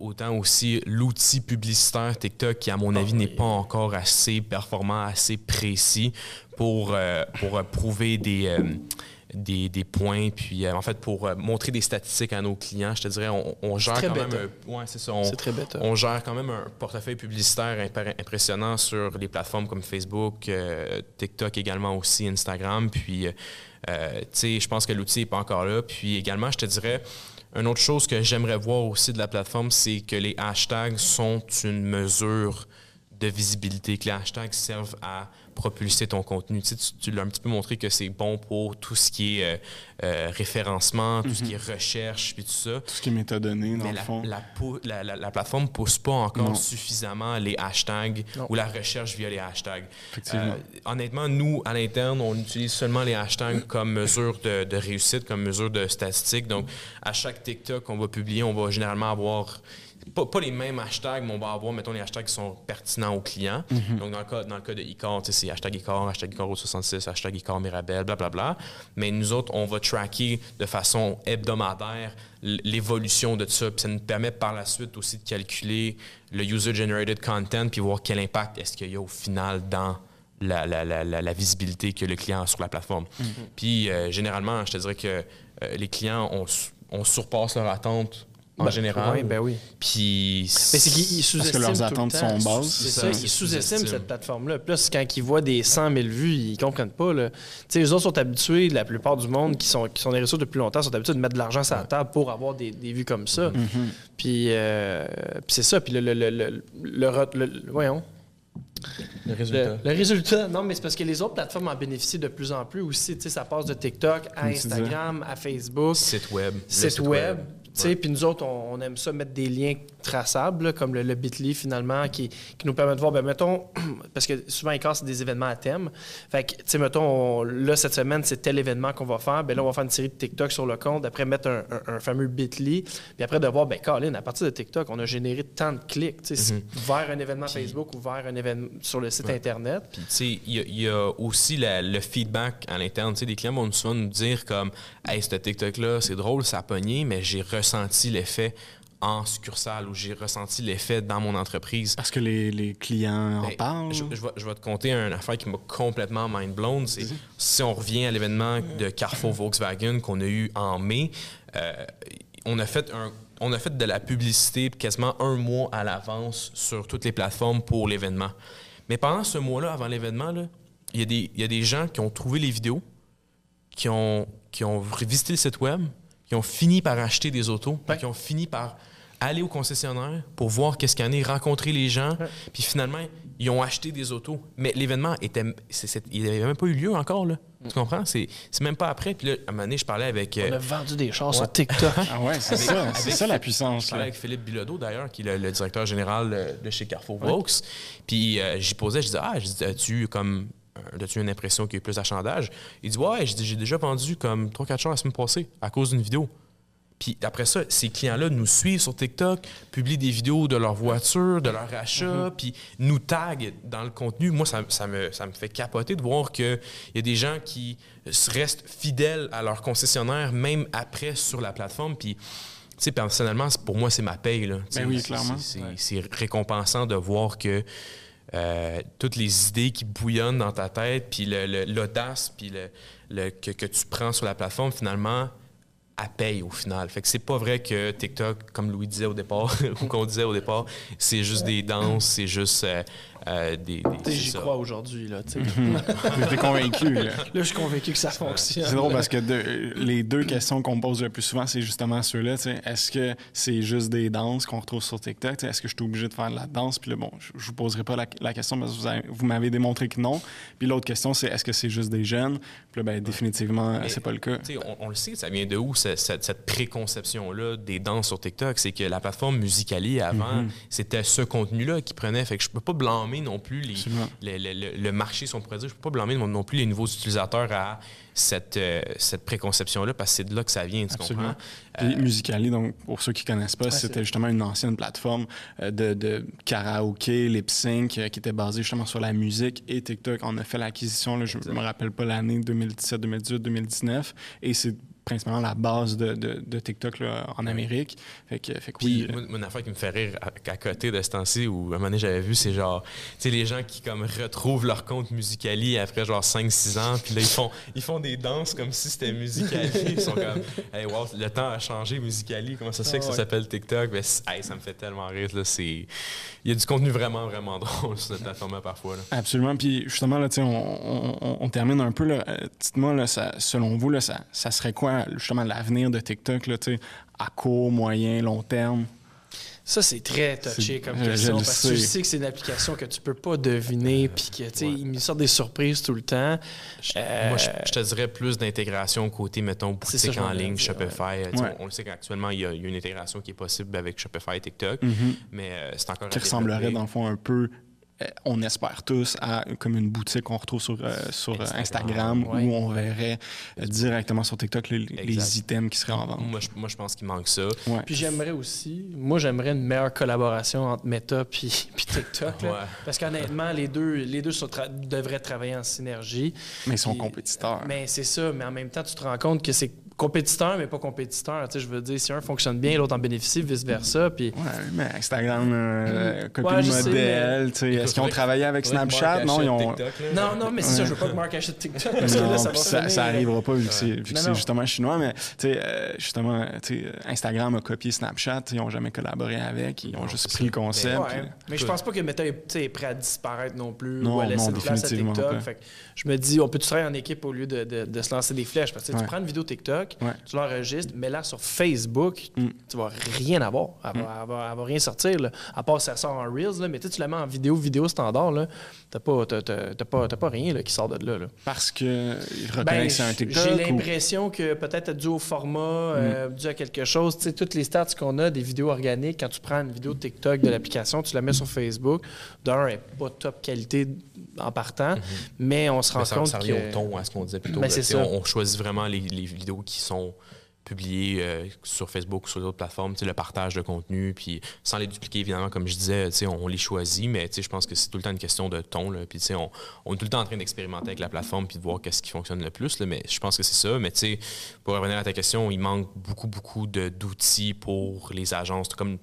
autant aussi l'outil publicitaire TikTok qui, à mon avis, n'est pas encore assez performant, assez précis pour, euh, pour prouver des. Euh, des, des, points, puis euh, en fait, pour euh, montrer des statistiques à nos clients, je te dirais, on, gère quand même. Hein. ouais, c'est ça. On, très bête. Hein. On gère quand même un portefeuille publicitaire impressionnant sur les plateformes comme Facebook, euh, TikTok également aussi, Instagram. Puis, tu sais, je pense que l'outil n'est pas encore là. Puis également, je te dirais, une autre chose que j'aimerais voir aussi de la plateforme, c'est que les hashtags sont une mesure de visibilité, que les hashtags servent à propulser ton contenu. Tu, sais, tu, l'as un petit peu montré que c'est bon pour tout ce qui est euh, euh, référencement, tout ce qui est mhm. recherche, puis tout ça. Tout ce qui est métadonné, dans le la, fond. La, la, la, plateforme ne pousse pas encore suffisamment les hashtags ou la recherche via les hashtags. Euh, honnêtement, nous, à l'interne, on utilise seulement les hashtags comme mesure de, de réussite, comme mesure de statistique. Donc, à chaque TikTok qu'on va publier, on va généralement avoir pas, les mêmes hashtags, mais on va avoir, mettons, les hashtags qui sont pertinents aux clients. Mhm. Donc, dans le cas, dans le cas de ICOR, c'est hashtag ICOR, hashtag ICOR 66, hashtag ICOR Mirabel, blablabla. Mais nous autres, on va tracker de façon hebdomadaire l'évolution de ça. Puis ça nous permet par la suite aussi de calculer le user-generated content puis voir quel impact est-ce qu'il y a au final dans la, la, la, la, visibilité que le client a sur la plateforme. Mhm. Puis euh, généralement, je te dirais que euh, les clients, on, on surpasse leur attente en ben, général. Oui, ben oui. Puis. Mais c'est qu'ils sous-estiment. Parce que leurs attentes sont basses. C'est ça, ils sous-estiment cette plateforme-là. Plus, quand ils voient des 100 000 vues, ils comprennent pas. Tu sais, les autres sont habitués, la plupart du monde qui sont, qui sont des ressources depuis longtemps, sont habitués de mettre de l'argent sur la table pour avoir des, des vues comme ça. Euh, puis, c'est ça. Puis le, le, le, le, le voyons. Le résultat. Le, résultat, non, mais c'est parce que les autres plateformes en bénéficient de plus en plus aussi. Tu sais, ça passe de TikTok à Instagram, à Facebook. Site web. Site, web. Puis nous autres, on, aime ça mettre des liens traçables, comme le, Bitly finalement, qui, nous permet de voir, ben mettons, parce que souvent, ils cassent des événements à thème. Fait que, tu sais, mettons, là, cette semaine, c'est tel événement qu'on va faire. Ben là, on va faire une série de TikTok sur le compte, après mettre un, fameux Bitly, puis après de voir, ben Colin, à partir de TikTok, on a généré tant de clics, tu sais, mm-hmm. vers un événement Facebook ou vers un événement sur le site Internet. Puis, tu sais, il y, a aussi le feedback à l'interne. Tu sais, des clients vont souvent nous dire comme, hey, ce TikTok-là, c'est drôle, ça a pogné, mais j'ai ressenti l'effet en succursale ou j'ai ressenti l'effet dans mon entreprise. Parce que les, les clients en ben, parlent? Je, vais, te conter une affaire qui m'a complètement mind blown. C'est si on revient à l'événement de Carrefour Volkswagen qu'on a eu en mai, euh, on a fait un on a fait de la publicité quasiment un mois à l'avance sur toutes les plateformes pour l'événement. Mais pendant ce mois-là, avant l'événement, il y, y, a des gens qui ont trouvé les vidéos, qui ont, qui ont visité le site web, qui ont fini par acheter des autos, qui ont fini par aller au concessionnaire pour voir qu'est-ce qu'il y en a, rencontrer les gens, puis finalement, ils ont acheté des autos. Mais l'événement était. il n'avait même pas eu lieu encore, là. Tu comprends? C'est c'est même pas après. Puis là, à un moment donné, je parlais avec. On euh, a vendu des chars sur TikTok. Ah ouais, c'est ça. C'est ça la puissance. Je parlais là. avec Philippe Bilodeau, d'ailleurs, qui est le, le directeur général euh, de chez Carrefour Vaux. Puis euh, j'y posais, je disais, ah, as-tu comme. Euh, As-tu une impression qu'il y a eu plus? Il dit, ouais, j'ai déjà vendu comme 3-4 chars la semaine passée à cause d'une vidéo. Puis après ça, ces clients-là nous suivent sur TikTok, publient des vidéos de leur voiture, de leur achat, puis nous taguent dans le contenu. Moi, ça, ça me, ça me fait capoter de voir qu'il y a des gens qui restent fidèles à leur concessionnaire, même après sur la plateforme. Puis, tu sais, personnellement, pour moi, c'est ma paye. Là. Ben oui, clairement. c'est récompensant de voir que euh, toutes les idées qui bouillonnent dans ta tête, puis l'audace, le, le- que, que tu prends sur la plateforme, finalement, elle paye au final. Fait que c'est pas vrai que TikTok, comme Louis disait au départ, ou qu'on disait au départ, c'est juste des danses, c'est juste euh, euh, des. des- Tu sais, c'est J'y crois aujourd'hui. Là. J'étais convaincu. là. là, je suis convaincu que ça fonctionne. C'est drôle parce que de- les deux questions qu'on me pose le plus souvent, c'est justement ceux-là. tu sais. Est-ce que c'est juste des danses qu'on retrouve sur TikTok? Est-ce que je suis obligé de faire de la danse? Puis là, bon, je, vous poserai pas la, la question parce que vous, avez- vous m'avez démontré que non. Puis l'autre question, c'est est-ce que c'est juste des jeunes? Puis là, ben, définitivement, c'est pas le cas. On, on le sait, ça vient de où, ce- cette, cette préconception-là des danses sur TikTok? C'est que la plateforme Musicali, avant, Mhm. c'était ce contenu-là qui prenait. Fait que je peux pas blâmer non plus les, le, le- le- le marché, si on pourrait dire. Je peux pas blâmer non plus les nouveaux utilisateurs à cette, euh, cette préconception-là parce que c'est de là que ça vient, tu Absolument. comprends? Puis Musicali, donc pour ceux qui connaissent pas, c'était justement une ancienne plateforme euh, de, de karaoké, lip sync, euh, qui était basée justement sur la musique et TikTok. On a fait l'acquisition, je me rappelle pas l'année 2017, 2018, 2019, et c'est principalement la base de, de- de TikTok là, en Amérique. Fait que, fait que Puis, oui. euh, moi, une affaire qui me fait rire à, à côté de ce temps-ci, où à un moment donné, j'avais vu, c'est genre, tu sais, les gens qui comme retrouvent leur compte Musicali après genre 5-6 ans, puis là, ils font, ils font des danses comme si c'était Musicali. Ils sont comme, hey, wow, le temps a changé, Musicali, comment ça se fait que ça Ah s'appelle TikTok? Ben, hey, ça me fait tellement rire, là, c'est... Il y a du contenu vraiment, vraiment drôle sur cette plateforme parfois, là. Absolument. Puis justement, là, tu sais, on, on- on termine un peu. Là, Euh, Dites-moi, là, ça- selon vous, là, ça, ça serait quoi justement l'avenir de TikTok là, tu sais, à court, moyen, long terme? Ça, c'est très touché comme je- je question parce que tu sais. que c'est une application que tu peux pas deviner puis que, tu sais, ils nous sortent des surprises tout le temps. Euh, Moi, je, je te dirais plus d'intégration côté, mettons, ça, boutique je en ligne, dire, Shopify. Ouais. On, on le sait qu'actuellement, il y, a, il y a une intégration qui est possible avec Shopify et TikTok, mais euh, c'est encore Qui ressemblerait dans le fond un peu, euh, on espère tous, à comme une boutique qu'on retrouve sur, euh, sur euh, Instagram, Instagram, ouais. où on verrait euh, directement sur TikTok les, items qui seraient en vente. Moi, je, moi, je pense qu'il manque ça. Ouais. Puis j'aimerais aussi, moi j'aimerais une meilleure collaboration entre Meta puis, puis TikTok. là. Ouais. Parce qu'honnêtement, les deux, les deux sont tra- devraient travailler en synergie. Mais ils sont Puis- compétiteurs. Mais c'est ça, mais en même temps, tu te rends compte que c'est compétiteur, mais pas compétiteur. Tu sais, je veux dire, si un fonctionne bien, l'autre en bénéficie, vice-versa. Puis Ouais, mais Instagram, euh, copie Ouais, sais, modèle, tu sais, est-ce qu'ils ont travaillé avec Snapchat? Non, ils ont... Non, non, mais c'est ça, je veux pas que Marc achète TikTok parce que là, ça va ça, arrivera pas vu que c'est, vu que Non, c'est non. justement chinois, mais tu sais, euh, justement, tu sais, Instagram a copié Snapchat, ils n'ont jamais collaboré avec, ils ont Non, juste pris le concept. Ouais, puis- mais je pense pas que Meta est, prêt à disparaître non plus Non, ou à laisser non, une place à définitivement TikTok. Fait je me dis, on peut travailler en équipe au lieu de, de- de se lancer des flèches? Parce que tu prends une vidéo TikTok, Ouais. tu l'enregistres, mais là sur Facebook, Mm. tu vas rien avoir. Elle, va, elle va- elle va rien sortir. là. À part si ça sort en Reels, là, mais tu tu la mets en vidéo, vidéo standard, là, t'as pas, t'as, t'as- t'as pas, t'as pas rien là, qui sort de là. là. Parce Ben, que c'est un TikTok. J'ai ou- l'impression que peut-être dû au format, euh, dû à quelque chose. Tu sais, toutes les stats qu'on a des vidéos organiques, quand tu prends une vidéo TikTok de l'application, tu la mets sur Facebook. D'un, elle n'est pas top qualité en partant, mais on se rend Mais ça, compte ça que... revient au ton, à ce qu'on disait plus tôt. Ben, là. c'est Tu sais, ça. On, on choisit vraiment les, les vidéos qui sont publiées euh, sur Facebook ou sur d'autres plateformes, le partage de contenu, puis sans les dupliquer, évidemment, comme je disais, on, on les choisit, mais je pense que c'est tout le temps une question de ton. Là, puis on, on est tout le temps en train d'expérimenter avec la plateforme puis de voir qu'est-ce qui fonctionne le plus. Mais je pense que c'est ça. Mais pour revenir à ta question, il manque beaucoup, beaucoup d'outils pour les agences. Comme,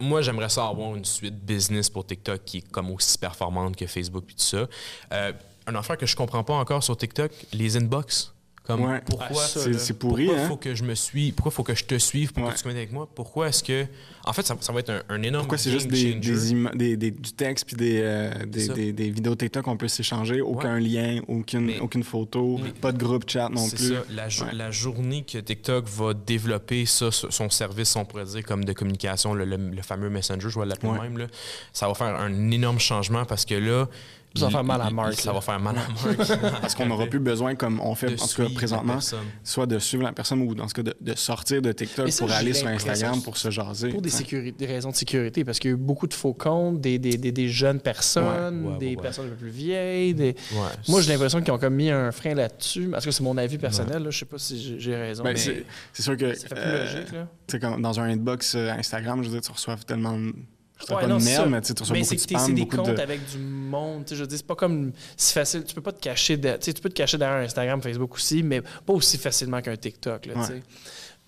moi, j'aimerais ça avoir une suite business pour TikTok qui est comme aussi performante que Facebook puis tout ça. Euh, une affaire que je comprends pas encore sur TikTok, les inbox. Comme Ouais. pourquoi Ah, ça, C'est là. c'est pourri, pourquoi hein? faut que je me suis pourquoi faut que je te suive pour Ouais. que tu commettes avec moi? Pourquoi est-ce que en fait ça, ça va être un, un énorme Pourquoi c'est juste des, des, ima- des- des- du texte puis des, euh, des, ça. des- des vidéos TikTok qu'on peut s'échanger, aucun lien, aucune, Mais- aucune photo, Mais- pas de groupe chat non C'est plus. ça. La, jo- Ouais. la journée que TikTok va développer ça, son service, on pourrait dire, comme de communication, le, le- le fameux Messenger, je vais l'appeler Ouais. même, là, ça va faire un énorme changement parce que là, Ça va faire mal à Mark, Ça va faire mal à Mark. Parce qu'on n'aura plus besoin, comme on fait en tout cas présentement, soit de suivre la personne ou dans ce cas de, de sortir de TikTok ça, pour aller sur Instagram pour se jaser. Pour des, raisons de sécurité, parce qu'il y a eu beaucoup de faux comptes, des, des, des, des jeunes personnes, Ouais, ouais, des ouais, personnes un peu plus vieilles. des- Ouais. Moi, j'ai l'impression qu'ils ont comme mis un frein là-dessus. Parce que c'est mon avis personnel, là, je sais pas si j'ai- raison. Ben, mais c'est sûr que ça fait plus euh, logique. Là. tu sais, comme dans un inbox euh, Instagram, je veux dire, tu reçois tellement je dirais Ouais, pas non, de c'est merde, ça. mais tu reçois beaucoup de spam, c'est des comptes de... avec du monde. Je dire, c'est pas comme si facile. Tu peux pas te cacher. de- tu peux te cacher derrière Instagram, Facebook aussi, mais pas aussi facilement qu'un TikTok. Là, Ouais.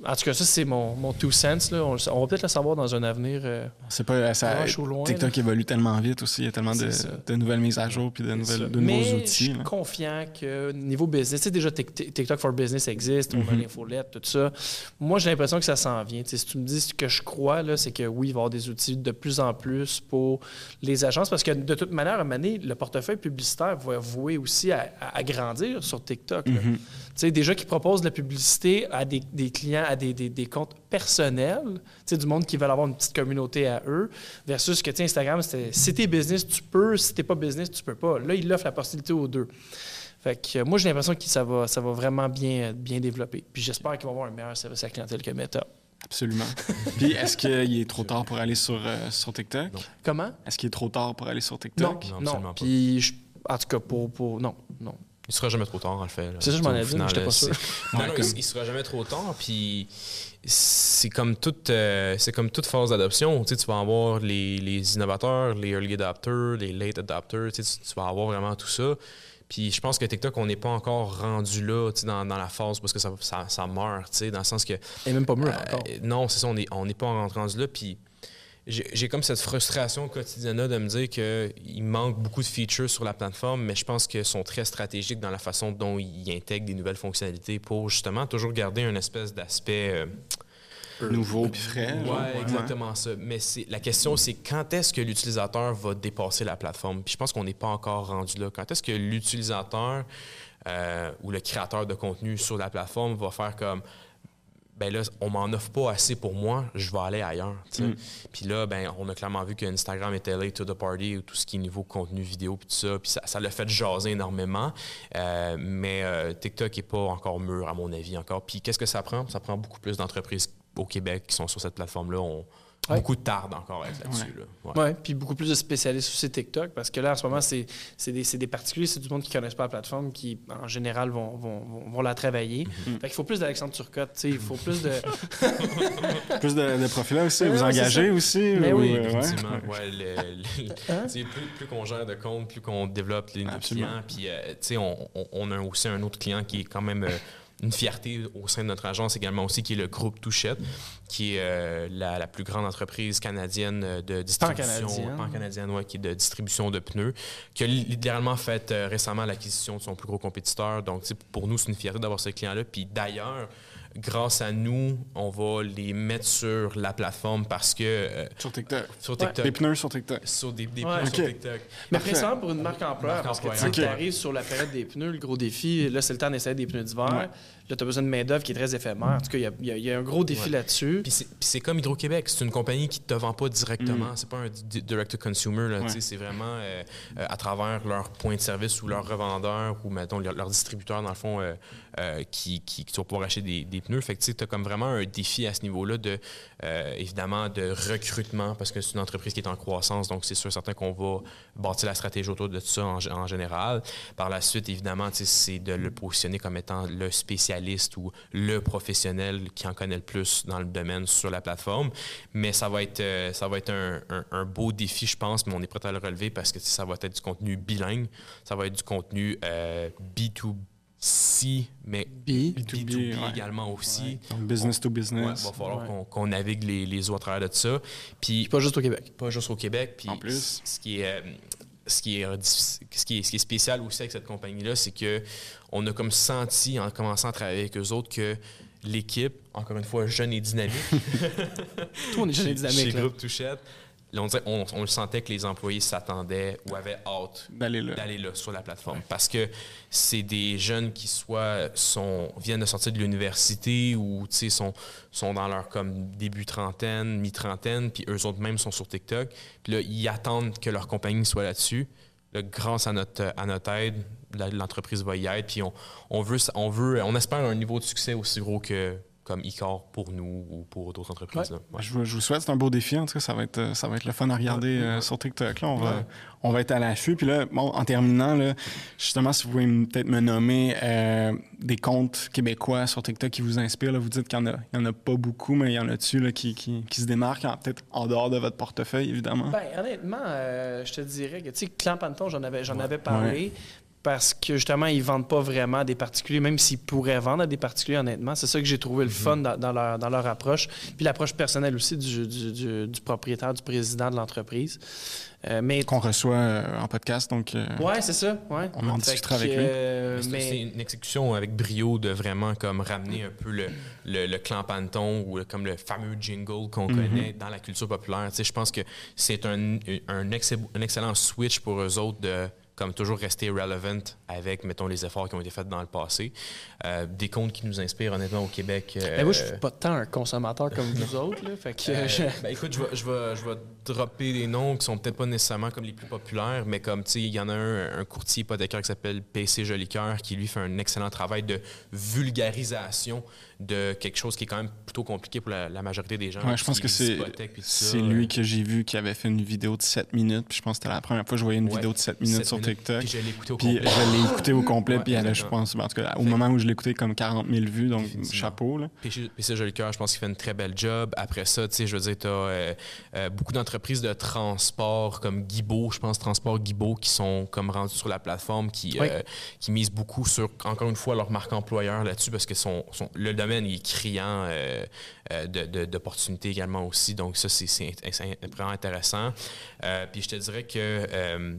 En tout cas, ça, c'est mon, mon two cents. Là. On, va peut-être le savoir dans un avenir euh, C'est pas... Ça, proche ou loin. TikTok évolue tellement vite aussi, il y a tellement de, nouvelles mises à jour puis de, C'est nouvelles, ça. de Mais nouveaux je outils. suis là. confiant que niveau business, tu sais, déjà Tik- Tik- TikTok for Business existe, on a Mhm. l'infolette, tout ça. Moi, j'ai l'impression que ça s'en vient. Si tu me dis ce que je crois, c'est que oui, il va y avoir des outils de plus en plus pour les agences, parce que de toute manière, à un moment donné, le portefeuille publicitaire va vouer aussi à, à- à grandir sur TikTok. là. Mhm. Tu sais, déjà qui proposent de la publicité à des, des clients, à des, des- des comptes personnels, tu sais, du monde qui veulent avoir une petite communauté à eux, versus que, tu sais, Instagram, c'était si t'es business, tu peux, si t'es pas business, tu peux pas. Là, il offre la possibilité aux deux. Fait que moi, j'ai l'impression que ça va, ça va vraiment bien, bien développer. Puis j'espère qu'ils vont avoir un meilleur service à la clientèle que Meta. Absolument. Puis est-ce qu'il est trop tard pour aller sur, euh, sur TikTok? Non. Comment? Est-ce qu'il est trop tard pour aller sur Non, TikTok? Non, non. absolument pas. Puis, je- en tout cas, pour, pour... Non, non. Il sera jamais trop tard, en fait. C'est ça, je m'en Au ai dit, final, mais j'étais pas sûr. Non, non, il, il sera jamais trop tard. Puis c'est comme toute, euh, c'est comme toute phase d'adoption. Tu sais, tu vas avoir les, les innovateurs, les early adopters, les late adopters. Tu, sais, tu- tu vas avoir vraiment tout ça. Puis je pense que TikTok, on n'est pas encore rendu là, dans, dans la phase parce que ça, ça, ça meurt, dans le sens que Et même pas mieux euh, encore. non, c'est ça, on n'est on n'est pas rendu là. Puis j'ai comme cette frustration quotidienne de me dire qu'il manque beaucoup de features sur la plateforme, mais je pense qu'ils sont très stratégiques dans la façon dont ils intègrent des nouvelles fonctionnalités pour justement toujours garder un espèce d'aspect. euh, Nouveau puis frais. genre, Ouais, exactement ça. Mais la question, c'est quand est-ce que l'utilisateur va dépasser la plateforme? Puis je pense qu'on n'est pas encore rendu là. Quand est-ce que l'utilisateur euh, ou le créateur de contenu sur la plateforme va faire comme ben là, on m'en offre pas assez pour moi, je vais aller ailleurs. Mm. Puis là, ben, on a clairement vu qu'Instagram était late to the party, ou tout ce qui est niveau contenu vidéo, puis tout ça. Puis ça, ça l'a fait jaser énormément. Euh, mais euh, TikTok est pas encore mûr, à mon avis, encore. Puis qu'est-ce que ça prend? Ça prend beaucoup plus d'entreprises au Québec qui sont sur cette plateforme-là. On, Ouais. Beaucoup de tarde encore à être là-dessus. là. Ouais. Oui, puis beaucoup plus de spécialistes aussi TikTok, parce que là, en ce moment, c'est c'est des, c'est des particuliers, c'est du monde qui ne connaissent pas la plateforme, qui, en général, vont, vont, vont, vont la travailler. Mhm. Fait qu'il faut plus d'Alexandre Turcotte, tu sais, il faut plus de... Plus de, de profils là aussi. Ouais, vous engagez aussi? Mais ou, oui, euh, ouais? Effectivement, ouais, le- le- Hein? plus, plus qu'on gère de comptes, plus qu'on développe les clients. Puis, euh, tu sais, on, on- on a aussi un autre client qui est quand même euh, une fierté au sein de notre agence également aussi, qui est le groupe Touchette, qui est euh, la, la plus grande entreprise canadienne euh, de distribution. Pan-canadienne. Pan-canadienne, ouais, qui est de distribution de pneus, qui a li- littéralement fait euh, récemment l'acquisition de son plus gros compétiteur. Donc, pour nous, c'est une fierté d'avoir ce client-là. Puis d'ailleurs, grâce à nous, on va les mettre sur la plateforme parce que euh, Sur TikTok. sur TikTok, Les pneus sur TikTok. sur des, des Ouais. pneus sur Ok. TikTok. Mais principalement pour une marque employeur, Marque parce que tu employeur. sais, Ok. t'arrives sur la période des pneus, le gros défi, là, c'est le temps d'essayer des pneus d'hiver. Ouais. Là, tu as besoin de main-d'œuvre qui est très éphémère. En tout cas, il y a- y, y un gros défi Ouais. là-dessus. Puis c'est, comme Hydro-Québec, c'est une compagnie qui te vend pas directement, c'est pas un di- direct-to-consumer, Mm. Ouais. c'est vraiment euh, euh, à travers leur point de service ou leur revendeur ou, mettons, leur, leur distributeur, dans le fond, euh, qui, qui, qui va pouvoir acheter des, des pneus. Fait que tu as comme vraiment un défi à ce niveau-là de, euh, évidemment, de recrutement, parce que c'est une entreprise qui est en croissance, donc c'est sûr certain qu'on va bâtir la stratégie autour de tout ça en, général. Par la suite, évidemment, c'est de le positionner comme étant le spécialiste ou le professionnel qui en connaît le plus dans le domaine sur la plateforme. Mais ça va être, euh, ça va être un, beau défi, je pense, mais on est prêt à le relever parce que ça va être du contenu bilingue, ça va être du contenu euh, B2C, mais B. B2B, ouais. également aussi. Donc, business to Ouais, business. va falloir Ouais. qu'on qu'on navigue les, les eaux à travers de ça. Puis Puis pas juste au Québec. pas juste au Québec. Puis En plus. Ce qui est, euh, ce qui est, euh, ce qui est, ce qui est spécial aussi avec cette compagnie-là, c'est que on a comme senti en commençant à travailler avec eux autres que l'équipe, encore une fois jeune et dynamique, Tout, on est jeune et dynamique. chez là. Groupe Touchette, là, on, dirait- on- on le sentait que les employés s'attendaient ou avaient hâte D'aller là. sur la plateforme parce que c'est des jeunes qui soit sont viennent de sortir de l'université ou sont sont dans leur comme début trentaine mi-trentaine puis eux autres même sont sur TikTok puis là ils attendent que leur compagnie soit là-dessus grâce à notre, à notre aide, l'entreprise va y être. Puis on, on, veut, on veut, on espère un niveau de succès aussi gros que comme Icor pour nous ou pour d'autres entreprises. Je, vous souhaite, c'est un beau défi. En tout cas, ça va être, ça va être le fun à regarder euh, sur TikTok. Là, on, va, on va être à l'affût. Puis là, bon, en terminant, là, justement, si vous pouvez peut-être me nommer euh, des comptes québécois sur TikTok qui vous inspirent. Là, vous dites qu'il n'y en, en, a pas beaucoup, mais il y en a dessus qui, qui, qui, se démarquent, peut-être en dehors de votre portefeuille, évidemment? Bien, honnêtement, euh, je te dirais que, tu sais, Clan Panton, j'en avais, j'en avais parlé parce que justement, ils vendent pas vraiment à des particuliers, même s'ils pourraient vendre à des particuliers, honnêtement. C'est ça que j'ai trouvé le mhm. fun dans, leur, dans, leur, approche. Puis l'approche personnelle aussi du, du, du, propriétaire, du président de l'entreprise. Euh, mais... Qu'on reçoit euh, en podcast, donc... Euh, ouais, c'est ça, ouais. On en discutera avec lui. mais... C'est une exécution avec brio de vraiment comme ramener un peu le, le, clan Panton ou comme le fameux jingle qu'on mhm. connaît dans la culture populaire? Tu sais, je pense que c'est un, un, un excellent switch pour eux autres de comme toujours rester relevant avec, mettons, les efforts qui ont été faits dans le passé. Euh, des comptes qui nous inspirent, honnêtement, au Québec. Euh, moi, je suis pas tant un consommateur comme vous autres. Là, fait que, euh, ben, écoute, je vais, je, vais, je vais dropper des noms qui sont peut-être pas nécessairement comme les plus populaires, mais comme, tu sais, il y en a un, un courtier hypothécaire qui s'appelle PC Jolicoeur qui, lui, fait un excellent travail de vulgarisation de quelque chose qui est quand même plutôt compliqué pour la, majorité des gens. Ouais, je pense que c'est c'est lui que j'ai vu qui avait fait une vidéo de 7 minutes. Puis je pense que c'était la première fois que je voyais une vidéo de 7 minutes sur TikTok. Puis je l'ai écouté au puis complet. L'ai écouté au complet. puis elle je pense, en tout cas, au moment où je l'ai écouté, comme 40 000 vues. Donc, chapeau. Là. Puis, c'est Joli Cœur, je pense qu'il fait une très belle job. Après ça, tu sais, je veux dire, tu as euh, euh, beaucoup d'entreprises de transport comme Guibault, je pense, Transport Guibault, qui sont comme rendus sur la plateforme, qui, euh, qui misent beaucoup sur, encore une fois, leur marque employeur là-dessus parce que son, le domaine est criant d'opportunités également aussi. Donc ça, c'est vraiment intéressant. Puis je te dirais que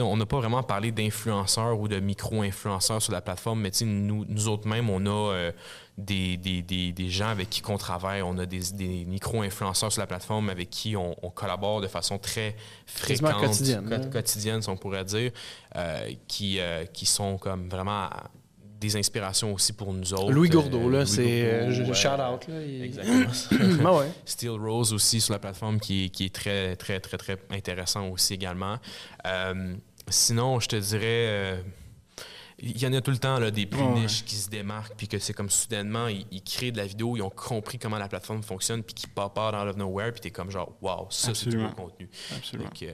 on n'a pas vraiment parlé d'influenceurs ou de micro-influenceurs sur la plateforme, mais nous, nous autres mêmes, on a des, des, des, gens avec qui on travaille. On a des, des micro-influenceurs sur la plateforme avec qui on, collabore de façon très fréquente, quotidienne, hein. quotidienne, si on pourrait dire, qui, qui sont comme vraiment des inspirations aussi pour nous autres. Louis Gourdeau, là, euh, c'est euh, shout out. Là, Exactement. ah ouais. Steel Rose aussi sur la plateforme qui, qui, est très, très, très, très intéressant aussi également. Euh, sinon, je te dirais. il y en a tout le temps là, des plus niches qui se démarquent, puis que c'est comme soudainement, ils, créent de la vidéo, ils ont compris comment la plateforme fonctionne, puis qui part dans Love Nowhere, puis t'es comme genre, wow, ça c'est du bon contenu. Absolument. Donc,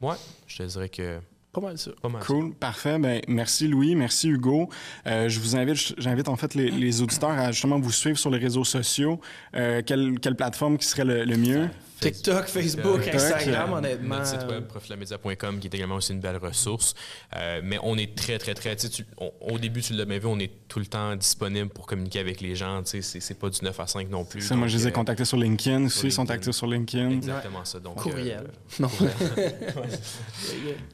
ouais, je te dirais que pas mal ça. cool, parfait. Ben, merci Louis, merci Hugo. Euh, je vous invite, j'invite en fait les, auditeurs à justement vous suivre sur les réseaux sociaux. Euh, quelle, quelle, plateforme qui serait le, mieux? TikTok, Facebook, Instagram, honnêtement. Notre site web, profilamedia.com, qui est également aussi une belle ressource. Euh, mais on est très, très, très. Tu, au début, tu l'as bien vu, on est tout le temps disponible pour communiquer avec les gens. Tu sais, c'est pas du 9 à 5 non plus. Ça, moi, je les ai contactés sur LinkedIn aussi. Ils sont actifs sur LinkedIn. Exactement ça. Donc, Courriel. non.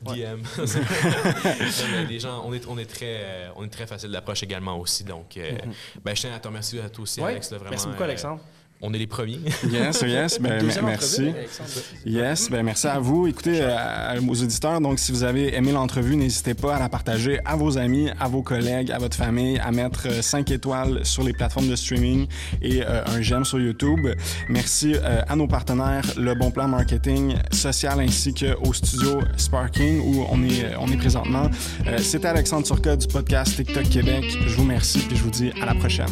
DM. les gens, on est, on est très, euh, on est très facile d'approche également aussi. Donc, euh, mm-hmm. ben, je tiens à te remercier à toi aussi, Alex. vraiment, Merci beaucoup, Alexandre on est les premiers. yes, yes. Ben, merci. Yes, ben, merci à vous. Écoutez, euh, aux auditeurs, donc si vous avez aimé l'entrevue, n'hésitez pas à la partager à vos amis, à vos collègues, à votre famille, à mettre 5 euh, étoiles sur les plateformes de streaming et euh, un j'aime sur YouTube. Merci à nos partenaires, Le Bon Plan Marketing Social ainsi qu'au studio Sparking où on est, on est présentement. C'était Alexandre Turcotte du podcast TikTok Québec. Je vous remercie et je vous dis à la prochaine.